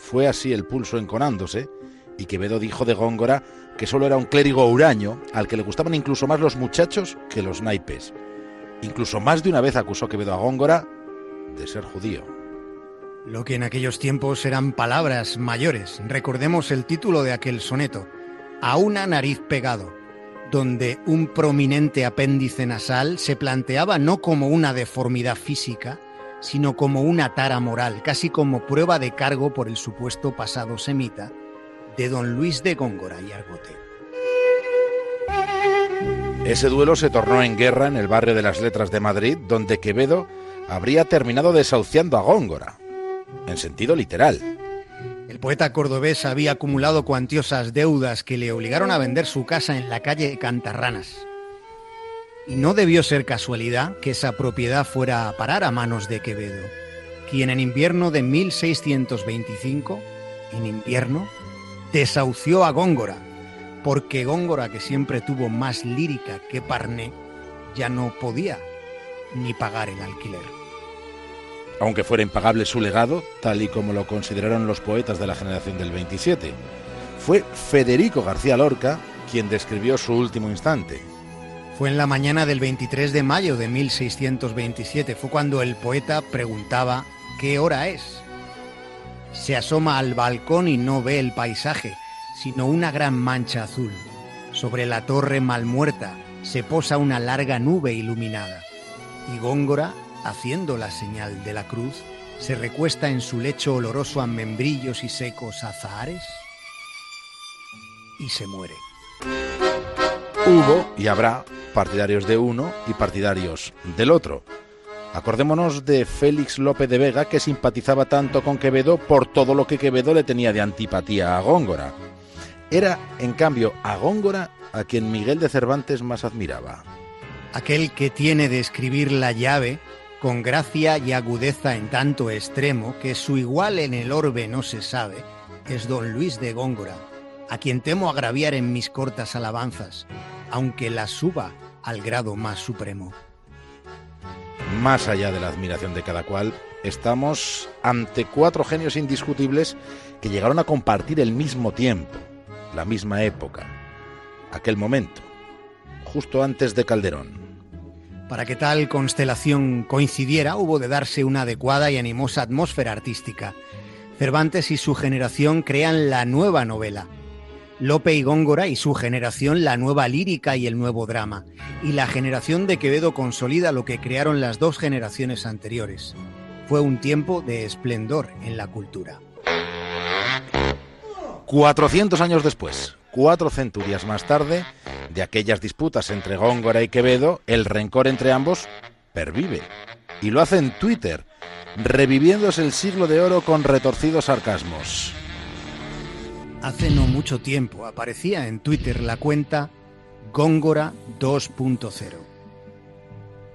fue así el pulso enconándose, y Quevedo dijo de Góngora que solo era un clérigo huraño al que le gustaban incluso más los muchachos que los naipes. Incluso más de una vez acusó Quevedo a Góngora de ser judío. Lo que en aquellos tiempos eran palabras mayores. Recordemos el título de aquel soneto, A una nariz pegado, donde un prominente apéndice nasal se planteaba no como una deformidad física, sino como una tara moral, casi como prueba de cargo por el supuesto pasado semita de don Luis de Góngora y Argote. Ese duelo se tornó en guerra en el barrio de las Letras de Madrid, donde Quevedo habría terminado desahuciando a Góngora, en sentido literal. El poeta cordobés había acumulado cuantiosas deudas que le obligaron a vender su casa en la calle Cantarranas. Y no debió ser casualidad que esa propiedad fuera a parar a manos de Quevedo, quien en invierno de 1625, en invierno, desahució a Góngora, porque Góngora, que siempre tuvo más lírica que Parné, ya no podía ni pagar el alquiler. Aunque fuera impagable su legado, tal y como lo consideraron los poetas de la generación del 27, fue Federico García Lorca quien describió su último instante, fue en la mañana del 23 de mayo de 1627. Fue cuando el poeta preguntaba ¿qué hora es? Se asoma al balcón y no ve el paisaje, sino una gran mancha azul. Sobre la torre mal muerta se posa una larga nube iluminada. Y Góngora, haciendo la señal de la cruz, se recuesta en su lecho oloroso a membrillos y secos azahares y se muere. Hubo y habrá partidarios de uno y partidarios del otro. Acordémonos de Félix López de Vega, que simpatizaba tanto con Quevedo por todo lo que Quevedo le tenía de antipatía a Góngora. Era, en cambio, a Góngora a quien Miguel de Cervantes más admiraba. Aquel que tiene de escribir la llave con gracia y agudeza en tanto extremo que su igual en el orbe no se sabe, es don Luis de Góngora, a quien temo agraviar en mis cortas alabanzas, aunque la suba al grado más supremo. Más allá de la admiración de cada cual, estamos ante cuatro genios indiscutibles que llegaron a compartir el mismo tiempo, la misma época, aquel momento, justo antes de Calderón. Para que tal constelación coincidiera, hubo de darse una adecuada y animosa atmósfera artística. Cervantes y su generación crean la nueva novela, Lope y Góngora y su generación la nueva lírica y el nuevo drama, y la generación de Quevedo consolida lo que crearon las dos generaciones anteriores. Fue un tiempo de esplendor en la cultura. 400 años después, cuatro centurias más tarde, de aquellas disputas entre Góngora y Quevedo, el rencor entre ambos pervive. Y lo hace en Twitter, reviviéndose el siglo de oro con retorcidos sarcasmos. Hace no mucho tiempo aparecía en Twitter la cuenta Góngora 2.0.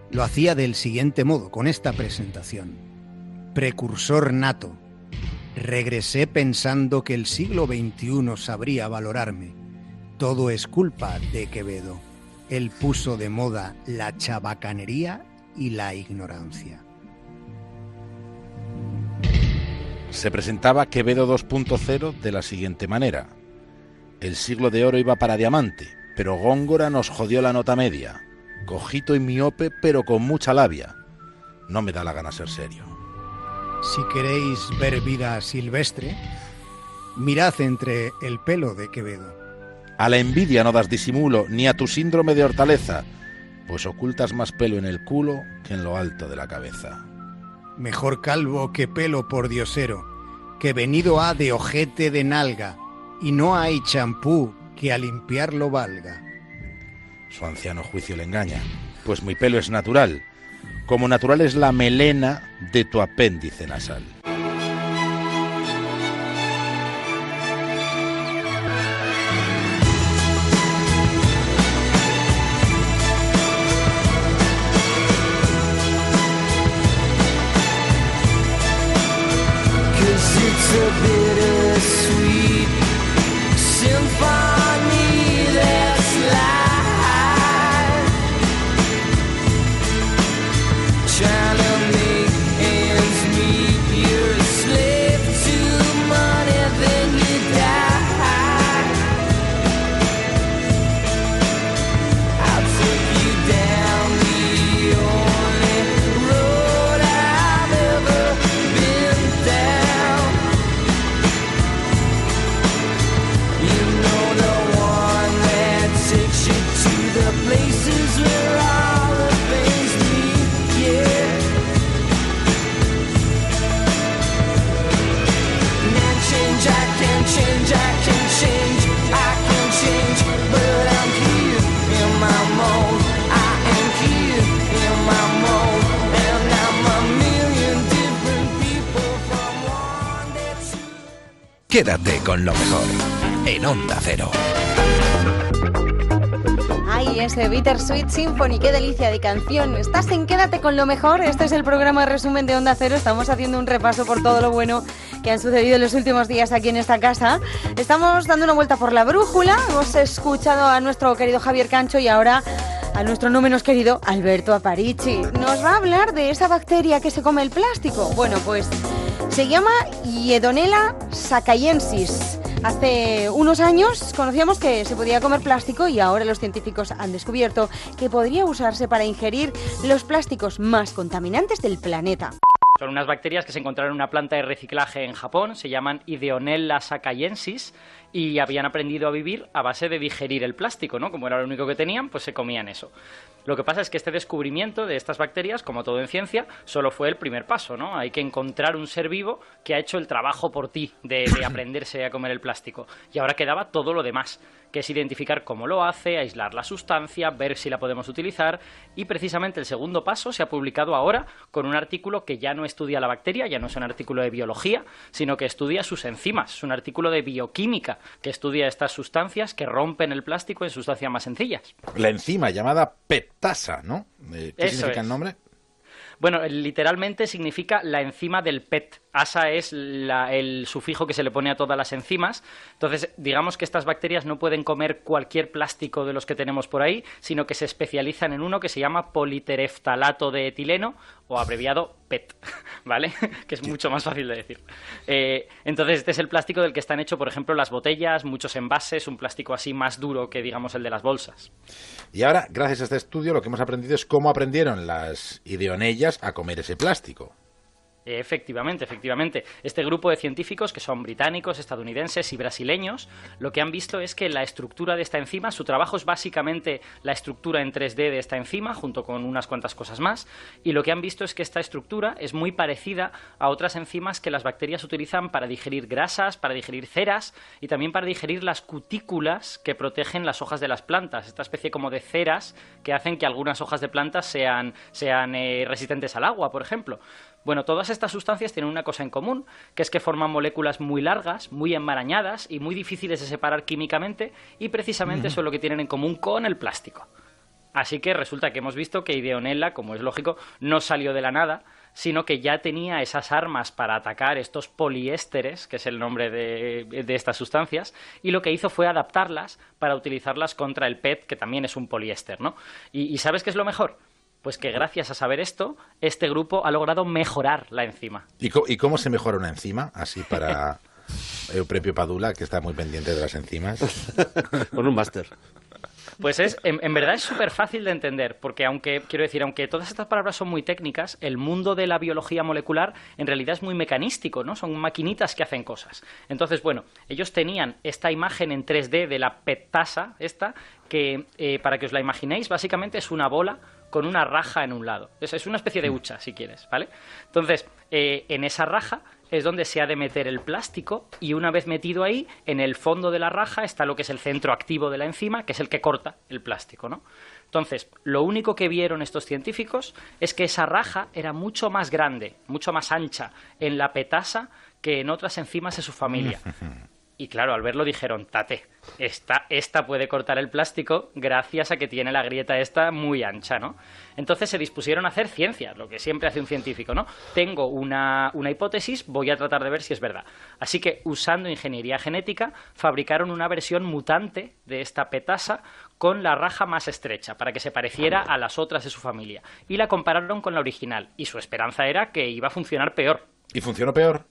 Lo hacía del siguiente modo, con esta presentación. Precursor nato. Regresé pensando que el siglo XXI sabría valorarme. Todo es culpa de Quevedo. Él puso de moda la chabacanería y la ignorancia. Se presentaba Quevedo 2.0 de la siguiente manera. El siglo de oro iba para diamante, pero Góngora nos jodió la nota media. Cojito y miope, pero con mucha labia. No me da la gana ser serio. Si queréis ver vida silvestre, mirad entre el pelo de Quevedo. A la envidia no das disimulo, ni a tu síndrome de hortaleza, pues ocultas más pelo en el culo que en lo alto de la cabeza. Mejor calvo que pelo por diosero, que venido ha de ojete de nalga, y no hay champú que a limpiarlo valga. Su anciano juicio le engaña, pues mi pelo es natural, como natural es la melena de tu apéndice nasal. Symphony, qué delicia de canción. Estás en Quédate con lo mejor. Este es el programa de resumen de Onda Cero. Estamos haciendo un repaso por todo lo bueno que han sucedido en los últimos días aquí en esta casa. Estamos dando una vuelta por la brújula. Hemos escuchado a nuestro querido Javier Cancho y ahora a nuestro no menos querido Alberto Aparici. Nos va a hablar de esa bacteria que se come el plástico. Bueno, pues se llama Iedonella sacayensis. Hace unos años conocíamos que se podía comer plástico y ahora los científicos han descubierto que podría usarse para ingerir los plásticos más contaminantes del planeta. Son unas bacterias que se encontraron en una planta de reciclaje en Japón, se llaman Ideonella sacayensis y habían aprendido a vivir a base de digerir el plástico, ¿no? Como era lo único que tenían, pues se comían eso. Lo que pasa es que este descubrimiento de estas bacterias, como todo en ciencia, solo fue el primer paso, ¿no? Hay que encontrar un ser vivo que ha hecho el trabajo por ti de, de [COUGHS] aprenderse a comer el plástico. Y ahora quedaba todo lo demás que es identificar cómo lo hace, aislar la sustancia, ver si la podemos utilizar y precisamente el segundo paso se ha publicado ahora con un artículo que ya no estudia la bacteria, ya no es un artículo de biología, sino que estudia sus enzimas, es un artículo de bioquímica que estudia estas sustancias que rompen el plástico en sustancias más sencillas. La enzima llamada petasa, ¿no? Eh, ¿Qué significa el nombre? Bueno, literalmente significa la enzima del PET. Asa es el sufijo que se le pone a todas las enzimas. Entonces, digamos que estas bacterias no pueden comer cualquier plástico de los que tenemos por ahí, sino que se especializan en uno que se llama politereftalato de etileno o abreviado PET, [LAUGHS] ¿vale? [LAUGHS] que es mucho más fácil de decir. Eh, entonces, este es el plástico del que están hechos, por ejemplo, las botellas, muchos envases, un plástico así más duro que, digamos, el de las bolsas. Y ahora, gracias a este estudio, lo que hemos aprendido es cómo aprendieron las ideonellas a comer ese plástico. Efectivamente, efectivamente. Este grupo de científicos, que son británicos, estadounidenses y brasileños, lo que han visto es que la estructura de esta enzima, su trabajo es básicamente la estructura en 3D de esta enzima, junto con unas cuantas cosas más, y lo que han visto es que esta estructura es muy parecida a otras enzimas que las bacterias utilizan para digerir grasas, para digerir ceras y también para digerir las cutículas que protegen las hojas de las plantas, esta especie como de ceras que hacen que algunas hojas de plantas sean, sean eh, resistentes al agua, por ejemplo. Bueno, todas estas sustancias tienen una cosa en común, que es que forman moléculas muy largas, muy enmarañadas y muy difíciles de separar químicamente, y precisamente eso es lo que tienen en común con el plástico. Así que resulta que hemos visto que Ideonella, como es lógico, no salió de la nada, sino que ya tenía esas armas para atacar estos poliésteres, que es el nombre de, estas sustancias, y lo que hizo fue adaptarlas para utilizarlas contra el PET, que también es un poliéster, ¿no? ¿Y, sabes qué es lo mejor? Pues que gracias a saber esto, este grupo ha logrado mejorar la enzima. ¿Y cómo, se mejora una enzima? Así para [LAUGHS] Euprepio Padula, que está muy pendiente de las enzimas. [LAUGHS] Con un máster. Pues es, en, verdad es súper fácil de entender, porque aunque, quiero decir, aunque todas estas palabras son muy técnicas, el mundo de la biología molecular en realidad es muy mecanístico, ¿no? Son maquinitas que hacen cosas. Entonces, bueno, ellos tenían esta imagen en 3D de la petasa, esta, que eh, para que os la imaginéis, básicamente es una bola con una raja en un lado. Es, es una especie de hucha, si quieres, ¿vale? Entonces, eh, en esa raja es donde se ha de meter el plástico y una vez metido ahí, en el fondo de la raja está lo que es el centro activo de la enzima, que es el que corta el plástico, ¿no? Entonces, lo único que vieron estos científicos es que esa raja era mucho más grande, mucho más ancha en la petasa que en otras enzimas de su familia. [LAUGHS] Y claro, al verlo dijeron, tate, esta, esta puede cortar el plástico gracias a que tiene la grieta esta muy ancha, ¿no? Entonces se dispusieron a hacer ciencia, lo que siempre hace un científico, ¿no? Tengo una, una hipótesis, voy a tratar de ver si es verdad. Así que, usando ingeniería genética, fabricaron una versión mutante de esta petasa con la raja más estrecha, para que se pareciera a las otras de su familia. Y la compararon con la original, y su esperanza era que iba a funcionar peor. ¿Y funcionó peor?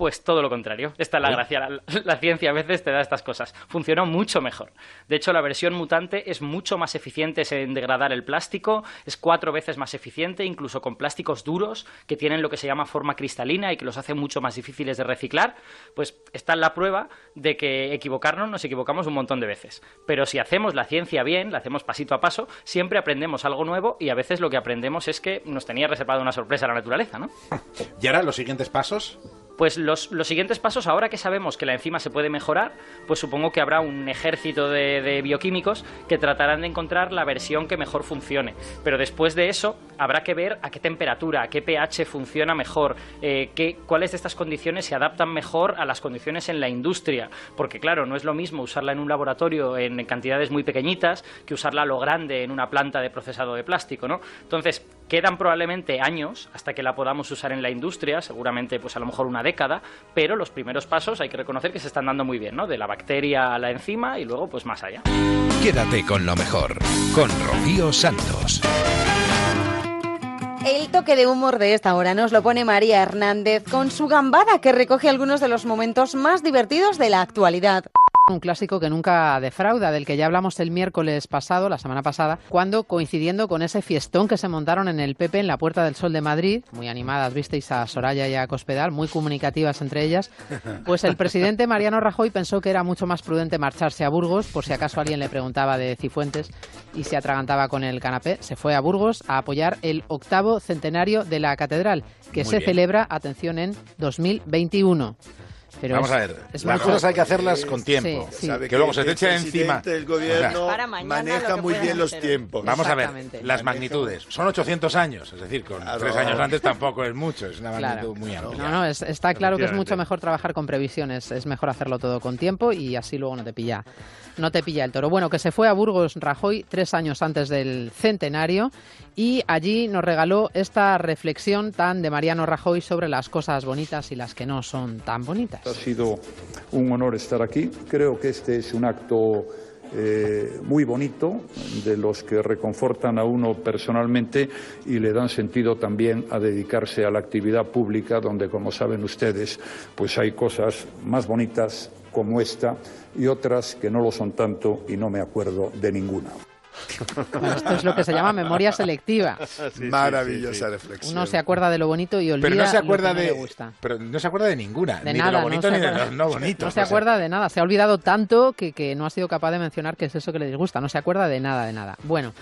Pues todo lo contrario. Esta es la gracia. La, ciencia a veces te da estas cosas. Funcionó mucho mejor. De hecho, la versión mutante es mucho más eficiente en degradar el plástico, es cuatro veces más eficiente, incluso con plásticos duros que tienen lo que se llama forma cristalina y que los hace mucho más difíciles de reciclar. Pues está en la prueba de que equivocarnos nos equivocamos un montón de veces. Pero si hacemos la ciencia bien, la hacemos pasito a paso, siempre aprendemos algo nuevo y a veces lo que aprendemos es que nos tenía reservado una sorpresa la naturaleza, ¿no? [LAUGHS] ¿Y ahora los siguientes pasos? Pues los, siguientes pasos, ahora que sabemos que la enzima se puede mejorar, pues supongo que habrá un ejército de, bioquímicos que tratarán de encontrar la versión que mejor funcione. Pero después de eso, habrá que ver a qué temperatura, a qué pH funciona mejor, eh, qué, cuáles de estas condiciones se adaptan mejor a las condiciones en la industria. Porque claro, no es lo mismo usarla en un laboratorio en cantidades muy pequeñitas que usarla a lo grande en una planta de procesado de plástico, ¿no? Entonces, quedan probablemente años hasta que la podamos usar en la industria, seguramente pues a lo mejor una década, pero los primeros pasos hay que reconocer que se están dando muy bien, ¿no? De la bacteria a la enzima y luego pues más allá. Quédate con lo mejor, con Rocío Santos. El toque de humor de esta hora nos lo pone María Hernández con su gambada que recoge algunos de los momentos más divertidos de la actualidad. Un clásico que nunca defrauda, del que ya hablamos el miércoles pasado, la semana pasada, cuando coincidiendo con ese fiestón que se montaron en el Pepe en la Puerta del Sol de Madrid, muy animadas, visteis a Soraya y a Cospedal, muy comunicativas entre ellas, pues el presidente Mariano Rajoy pensó que era mucho más prudente marcharse a Burgos, por si acaso alguien le preguntaba de Cifuentes y se atragantaba con el canapé. Se fue a Burgos a apoyar el octavo centenario de la catedral, que se celebra, atención, en 2021. Vamos a ver, las cosas hay que hacerlas con tiempo. que, luego se te eche encima. El gobierno [LAUGHS] maneja muy bien los tiempos. Vamos a ver, las magnitudes. Son 800 años, es decir, con tres años antes tampoco es mucho, es una magnitud muy amplia. No, no, está claro que es mucho mejor trabajar con previsiones, es mejor hacerlo todo con tiempo y así luego no te pilla no te pilla el toro. Bueno, que se fue a Burgos Rajoy tres años antes del centenario y allí nos regaló esta reflexión tan de Mariano Rajoy sobre las cosas bonitas y las que no son tan bonitas. Ha sido un honor estar aquí. Creo que este es un acto eh, muy bonito, de los que reconfortan a uno personalmente y le dan sentido también a dedicarse a la actividad pública, donde, como saben ustedes, pues hay cosas más bonitas como esta y otras que no lo son tanto y no me acuerdo de ninguna. Esto es lo que se llama memoria selectiva. [LAUGHS] Maravillosa reflexión. Uno se acuerda de lo bonito y olvida pero no se acuerda lo que de, le gusta. Pero no se acuerda de ninguna, de ni nada, de lo bonito no ni de lo no bonito. No se acuerda de nada, se ha olvidado tanto que, que no ha sido capaz de mencionar qué es eso que le disgusta, no se acuerda de nada, de nada. Bueno,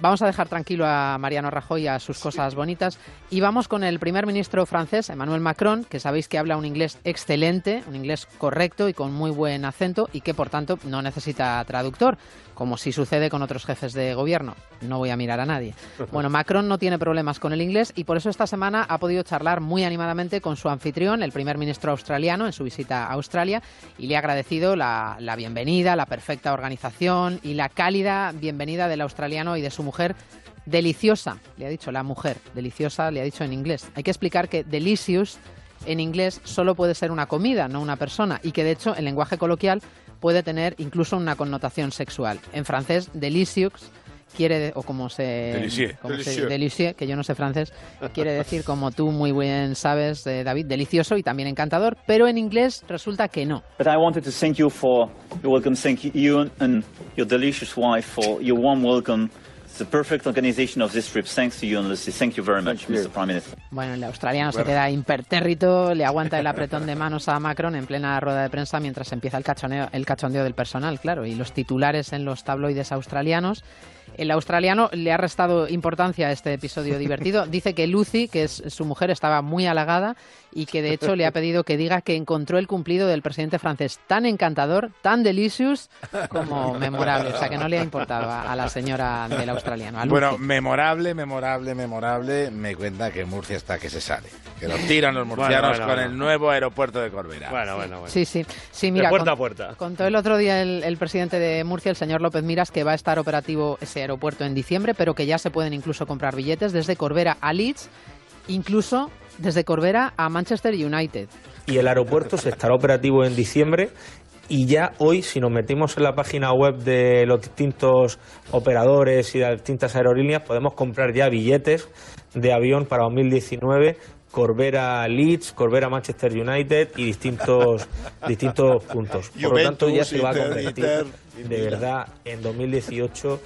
vamos a dejar tranquilo a Mariano Rajoy a sus cosas bonitas y vamos con el primer ministro francés, Emmanuel Macron, que sabéis que habla un inglés excelente, un inglés correcto y con muy buen acento y que por tanto no necesita traductor, como si sucede con otros jefes de gobierno. No voy a mirar a nadie. [LAUGHS] Bueno, Macron no tiene problemas con el inglés y por eso esta semana ha podido charlar muy animadamente con su anfitrión, el primer ministro australiano, en su visita a Australia y le ha agradecido la, la bienvenida, la perfecta organización y la cálida bienvenida del australiano y de su mujer deliciosa, le ha dicho la mujer, deliciosa, le ha dicho en inglés. Hay que explicar que delicious en inglés solo puede ser una comida, no una persona, y que de hecho en lenguaje coloquial puede tener incluso una connotación sexual. En francés, delicieux quiere, o como se, Delicieux. como se- Delicieux. delicieux, que yo no sé francés, quiere decir, como tú muy bien sabes, eh, David, delicioso y también encantador, pero en inglés resulta que no. But I wanted to thank you for your welcome. Thank you and your delicious wife for your warm welcome. The perfect organization of this trip. Thanks to you and Lucy. Thank you very much, Mr. Prime Minister. Bueno, el australiano se Bueno. queda impertérrito, le aguanta el apretón de manos a Macron en plena rueda de prensa mientras empieza el cachoneo, el cachondeo del personal, claro, y los titulares en los tabloides australianos. El australiano le ha restado importancia a este episodio divertido. Dice que Lucy, que es su mujer, estaba muy halagada y que de hecho le ha pedido que diga que encontró el cumplido del presidente francés tan encantador, tan delicious como memorable. O sea que no le ha importado a, a la señora del australiano. Bueno, memorable, memorable, memorable. Me cuenta que Murcia está que se sale. Que lo [LAUGHS] tiran los Bueno, murcianos bueno, con bueno. el nuevo aeropuerto de Corbera. Bueno, bueno, bueno. Sí, sí. Sí, De mira, puerta con- a puerta. Contó el otro día el, el presidente de Murcia, el señor López Miras, que va a estar operativo ese aeropuerto en diciembre, pero que ya se pueden incluso comprar billetes desde Corbera a Leeds, incluso desde Corbera a Manchester United. y el aeropuerto se estará operativo en diciembre y ya hoy si nos metimos en la página web de los distintos operadores y de las distintas aerolíneas podemos comprar ya billetes de avión para 2019 Corbera Leeds, Corbera Manchester United y distintos [LAUGHS] distintos puntos. Por lo tanto ya se va a convertir de verdad en 2018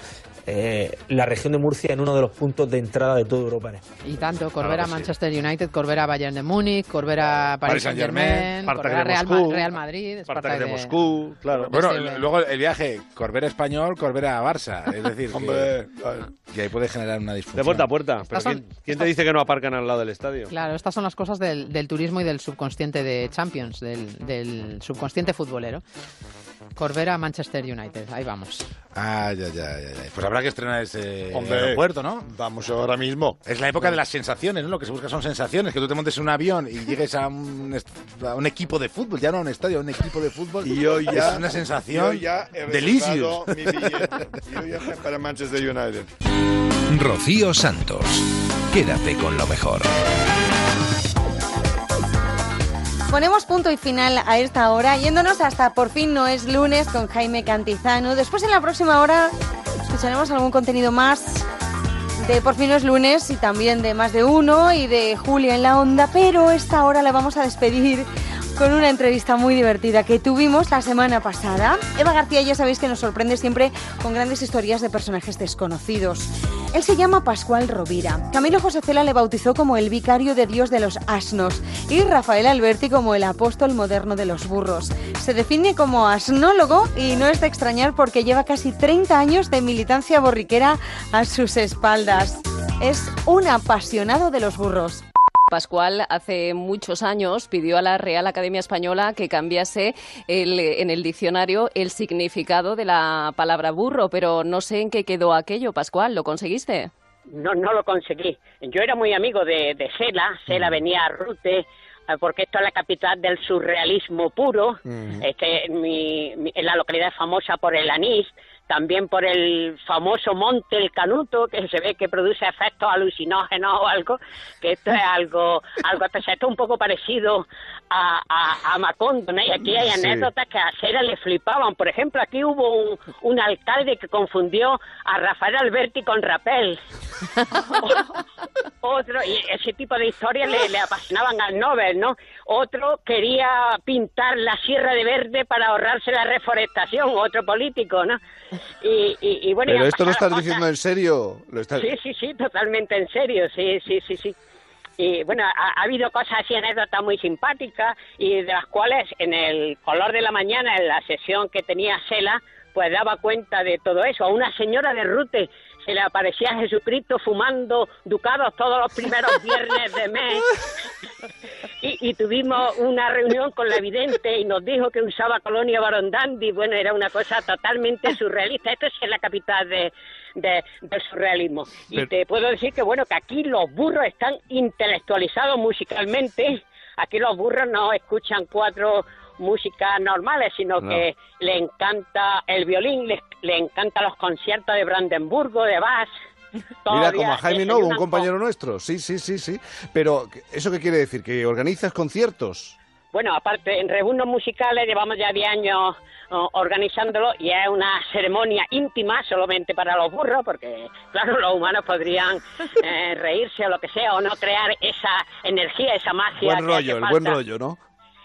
eh, la región de Murcia en uno de los puntos de entrada de toda Europa. en España. Y tanto, Corbera Claro que sí. Manchester United, Corbera Bayern de Múnich, Corbera Paris Corbera Spartak de Real, Moscú, Ma- Real Madrid, Spartak de de- Moscú, claro. Bueno, l- luego el viaje, Corbera español, Corbera Barça. Es decir, [LAUGHS] que, Hombre, que ahí puede generar una disfunción. De puerta a puerta. Pero Estas son- ¿quién, quién te dice que no aparcan al lado del estadio? Claro, estas son las cosas del, del turismo y del subconsciente de Champions, del, del subconsciente futbolero. Corbera Manchester United, ahí vamos. Ah, ya, ya, ya, ya. Pues habrá que estrenar ese Hombre, aeropuerto, ¿no? Vamos ahora mismo. Es la época de las sensaciones, ¿no? Lo que se busca son sensaciones, que tú te montes en un avión y llegues a un, est- a un equipo de fútbol, ya no a un estadio, a un equipo de fútbol. Y yo ya, es una sensación yo ya he delicious. reservado mi billete. Yo ya para Manchester United. Rocío Santos. Quédate con lo mejor. Ponemos punto y final a esta hora, yéndonos hasta por fin no es lunes con Jaime Cantizano. Después en la próxima hora escucharemos algún contenido más de por fin no es lunes y también de más de uno y de Julio en la onda, pero esta hora la vamos a despedir con una entrevista muy divertida que tuvimos la semana pasada. Eva García ya sabéis que nos sorprende siempre con grandes historias de personajes desconocidos. Él se llama Pascual Rovira. Camilo José Cela le bautizó como el vicario de Dios de los asnos y Rafael Alberti como el apóstol moderno de los burros. Se define como asnólogo y no es de extrañar porque lleva casi 30 años de militancia borriquera a sus espaldas. Es un apasionado de los burros. Pascual hace muchos años pidió a la Real Academia Española que cambiase el- en el diccionario el significado de la palabra burro, pero no sé en qué quedó aquello, Pascual, ¿lo conseguiste? No, no lo conseguí. Yo era muy amigo de, de Sela, Sela venía a Rute, eh, porque esto es la capital del surrealismo puro, es que mi, mi- la localidad es famosa por el anís, también por el famoso monte El Canuto, que se ve que produce efectos alucinógenos o algo, que esto es [LAUGHS] algo, algo especial. Esto es un poco parecido a, a, a Macondo, ¿no? Y aquí hay Sí. anécdotas que a Sera le flipaban. Por ejemplo, aquí hubo un, un alcalde que confundió a Rafael Alberti con Rapel. [LAUGHS] Otro, y ese tipo de historias le, le apasionaban al Nobel, ¿no? Otro quería pintar la Sierra de Verde para ahorrarse la reforestación, otro político, ¿no? Y, y, y bueno, y Pero han esto lo estás diciendo en serio. Lo estás... Sí, sí, sí, totalmente en serio, sí, sí, sí, sí. Y bueno, ha, ha habido cosas así, anécdotas muy simpáticas y de las cuales en el color de la mañana, en la sesión que tenía Sela, pues daba cuenta de todo eso. A una señora de Rute se le aparecía a Jesucristo fumando ducados todos los primeros [LAUGHS] viernes de mes. Y, y tuvimos una reunión con la vidente y nos dijo que usaba colonia Barondandi. Bueno, era una cosa totalmente surrealista. Esto es la capital de, de- del surrealismo. Y te puedo decir que, bueno, que aquí los burros están intelectualizados musicalmente. Aquí los burros no escuchan cuatro músicas normales, sino No. que le encanta el violín, le, le encantan los conciertos de Brandenburgo, de Bach. [LAUGHS] Mira, como a Jaime Novo, un compañero nuestro. Sí, sí, sí, sí. Pero, ¿eso qué quiere decir? ¿Que organizas conciertos? Bueno, aparte, en Rebunos Musicales llevamos ya 10 años organizándolo y es una ceremonia íntima solamente para los burros, porque, claro, los humanos podrían [LAUGHS] eh, reírse o lo que sea, o no crear esa energía, esa magia. Buen que rollo, el buen rollo, ¿no?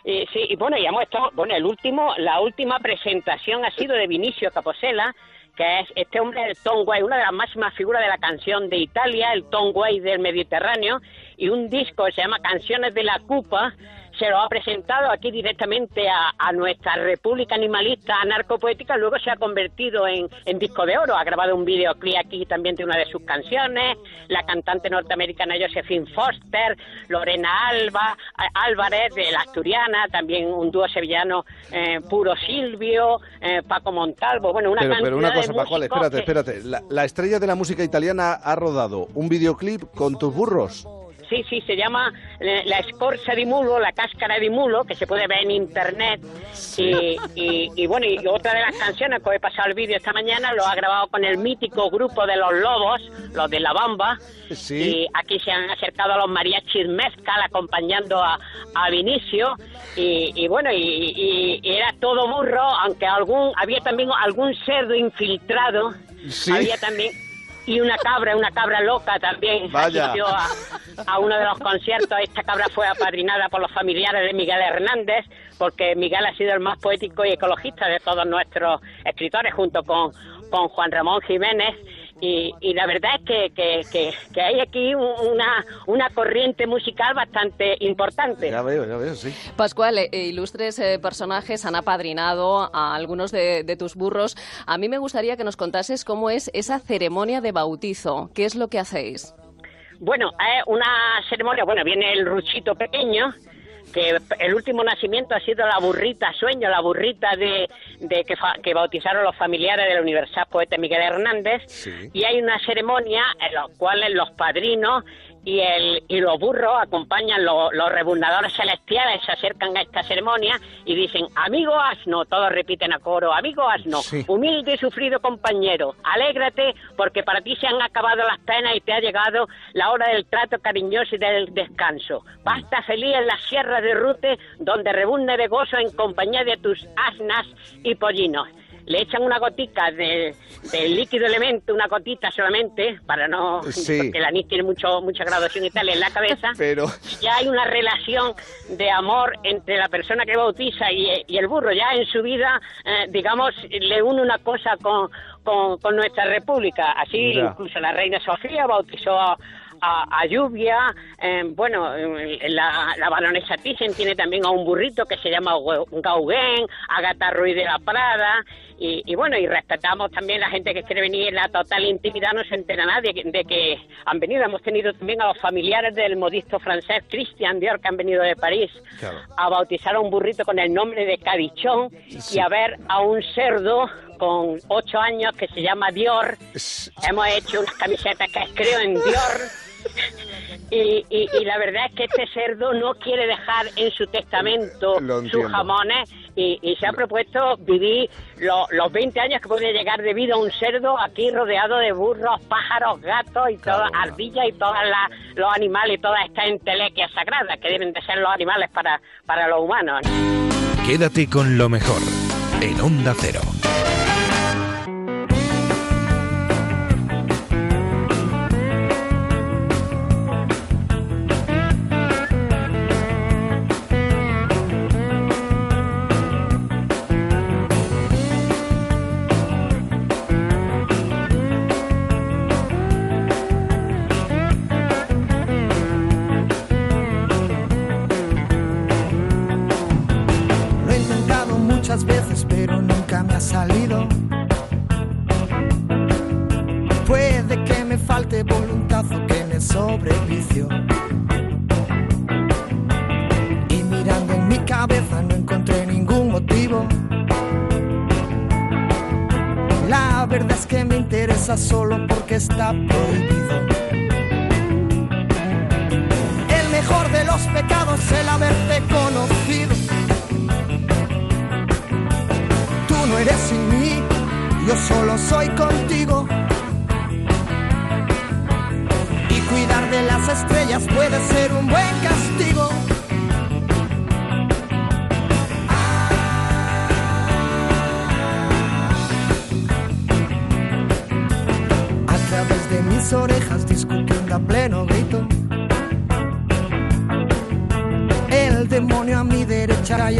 Y, sí, y bueno, ya hemos estado, bueno, el último, la última presentación ha sido de Vinicio Caposella, que es este hombre del Tom Way, una de las máximas figuras de la canción de Italia, el Tom Way del Mediterráneo, y un disco que se llama Canciones de la Cupa, se lo ha presentado aquí directamente a, a nuestra República Animalista Anarcopoética, luego se ha convertido en, en disco de oro, ha grabado un videoclip aquí también de una de sus canciones, la cantante norteamericana Josephine Foster, Lorena Alba, Álvarez de la Asturiana, también un dúo sevillano, eh, Puro Silvio, eh, Paco Montalvo, bueno, una Pero, cantidad pero una de cosa, Pascual, músicos espérate, espérate. La, la estrella de la música italiana ha rodado un videoclip con tus burros. Sí, sí, se llama eh, La Escorza di Mulo, La Cáscara di Mulo, que se puede ver en internet. Y, y- y bueno, y otra de las canciones que he pasado el vídeo esta mañana lo ha grabado con el mítico grupo de los Lobos, los de La Bamba. Sí. Y aquí se han acercado a los mariachis mezcal acompañando a, a Vinicio. Y, y bueno, y era todo burro, aunque algún había también algún cerdo infiltrado. Sí. Había también y una cabra, una cabra loca también Vaya. asistió a, a uno de los conciertos. Esta cabra fue apadrinada por los familiares de Miguel Hernández, porque Miguel ha sido el más poético y ecologista de todos nuestros escritores, junto con, con Juan Ramón Jiménez. Y, y la verdad es que, que, que- que hay aquí un- una, una corriente musical bastante importante. Ya veo, ya veo, sí. Pascual, eh, ilustres eh, personajes han apadrinado a algunos de, de tus burros. A mí me gustaría que nos contases cómo es esa ceremonia de bautizo. ¿Qué es lo que hacéis? Bueno, es una ceremonia, bueno, viene el ruchito pequeño, que el último nacimiento ha sido la burrita sueño, la burrita de, de que, fa- que bautizaron los familiares de la Universidad Poeta Miguel Hernández, y hay una ceremonia en la cual los padrinos y, el, y los burros acompañan los, los rebundadores celestiales, se acercan a esta ceremonia y dicen, amigo asno, todos repiten a coro, amigo asno, humilde y sufrido compañero, alégrate porque para ti se han acabado las penas y te ha llegado la hora del trato cariñoso y del descanso. Basta feliz en la sierra de Rute, donde rebunde de gozo en compañía de tus asnas y pollinos. Le echan una gotica de, del líquido elemento, una gotita solamente, para no... Sí. Porque el anís tiene mucho, mucha graduación y tal en la cabeza. [LAUGHS] Pero, Ya hay una relación de amor entre la persona que bautiza y, y el burro. Ya en su vida, eh, digamos, le une una cosa con, con, con nuestra república. Así incluso la reina Sofía bautizó a, a- a Lluvia. eh, bueno, eh, la, la baronesa Thyssen tiene también a un burrito que se llama Gauguin, Agata Ruiz de la Prada. Y, y bueno, y respetamos también la gente que quiere venir en la total intimidad, no se entera nadie de que han venido. Hemos tenido también a los familiares del modisto francés Christian Dior, que han venido de París a bautizar a un burrito con el nombre de Cadichón y a ver a un cerdo con ocho años que se llama Dior. Hemos hecho unas camisetas que creo en Dior. Y, y- y la verdad es que este cerdo no quiere dejar en su testamento sus jamones y, y se ha propuesto vivir lo- los 20 años que puede llegar de vida un cerdo aquí rodeado de burros, pájaros, gatos y todas ardillas y todos los animales y todas estas entelequias sagradas que deben de ser los animales para, para los humanos. Quédate con lo mejor en Onda Cero. Sobre el vicio. Y mirando en mi cabeza no encontré ningún motivo. La verdad es que me interesa solo porque está prohibido. El mejor de los pecados es el haberte conocido. Tú no eres sin mí, yo solo soy contigo. Cuidar de las estrellas puede ser un buen castigo. A través de mis orejas discutiendo a pleno grito. El demonio a mi derecha y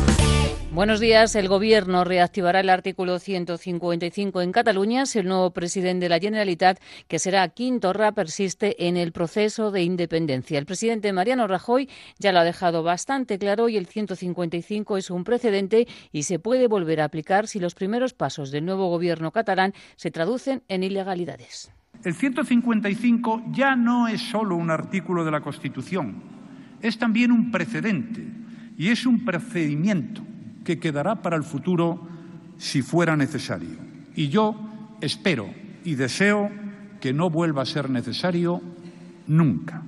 Buenos días. El Gobierno reactivará el artículo 155 en Cataluña si el nuevo presidente de la Generalitat, que será Quim Torra, persiste en el proceso de independencia. El presidente Mariano Rajoy ya lo ha dejado bastante claro y el 155 es un precedente y se puede volver a aplicar si los primeros pasos del nuevo Gobierno catalán se traducen en ilegalidades. El 155 ya no es solo un artículo de la Constitución, es también un precedente y es un procedimiento que quedará para el futuro si fuera necesario. Y yo espero y deseo que no vuelva a ser necesario nunca.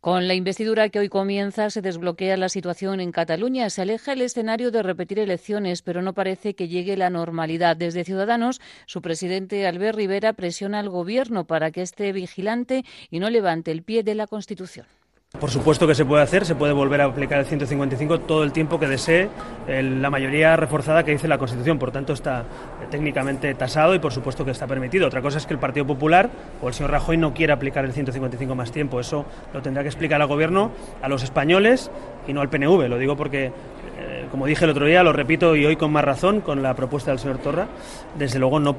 Con la investidura que hoy comienza, se desbloquea la situación en Cataluña. Se aleja el escenario de repetir elecciones, pero no parece que llegue la normalidad. Desde Ciudadanos, su presidente Albert Rivera presiona al Gobierno para que esté vigilante y no levante el pie de la Constitución. Por supuesto que se puede hacer, se puede volver a aplicar el 155 todo el tiempo que desee la mayoría reforzada que dice la Constitución. Por tanto, está eh, técnicamente tasado y por supuesto que está permitido. Otra cosa es que el Partido Popular o el señor Rajoy no quiera aplicar el 155 más tiempo. Eso lo tendrá que explicar al Gobierno, a los españoles y no al PNV. Lo digo porque, eh, como dije el otro día, lo repito y hoy con más razón con la propuesta del señor Torra, desde luego no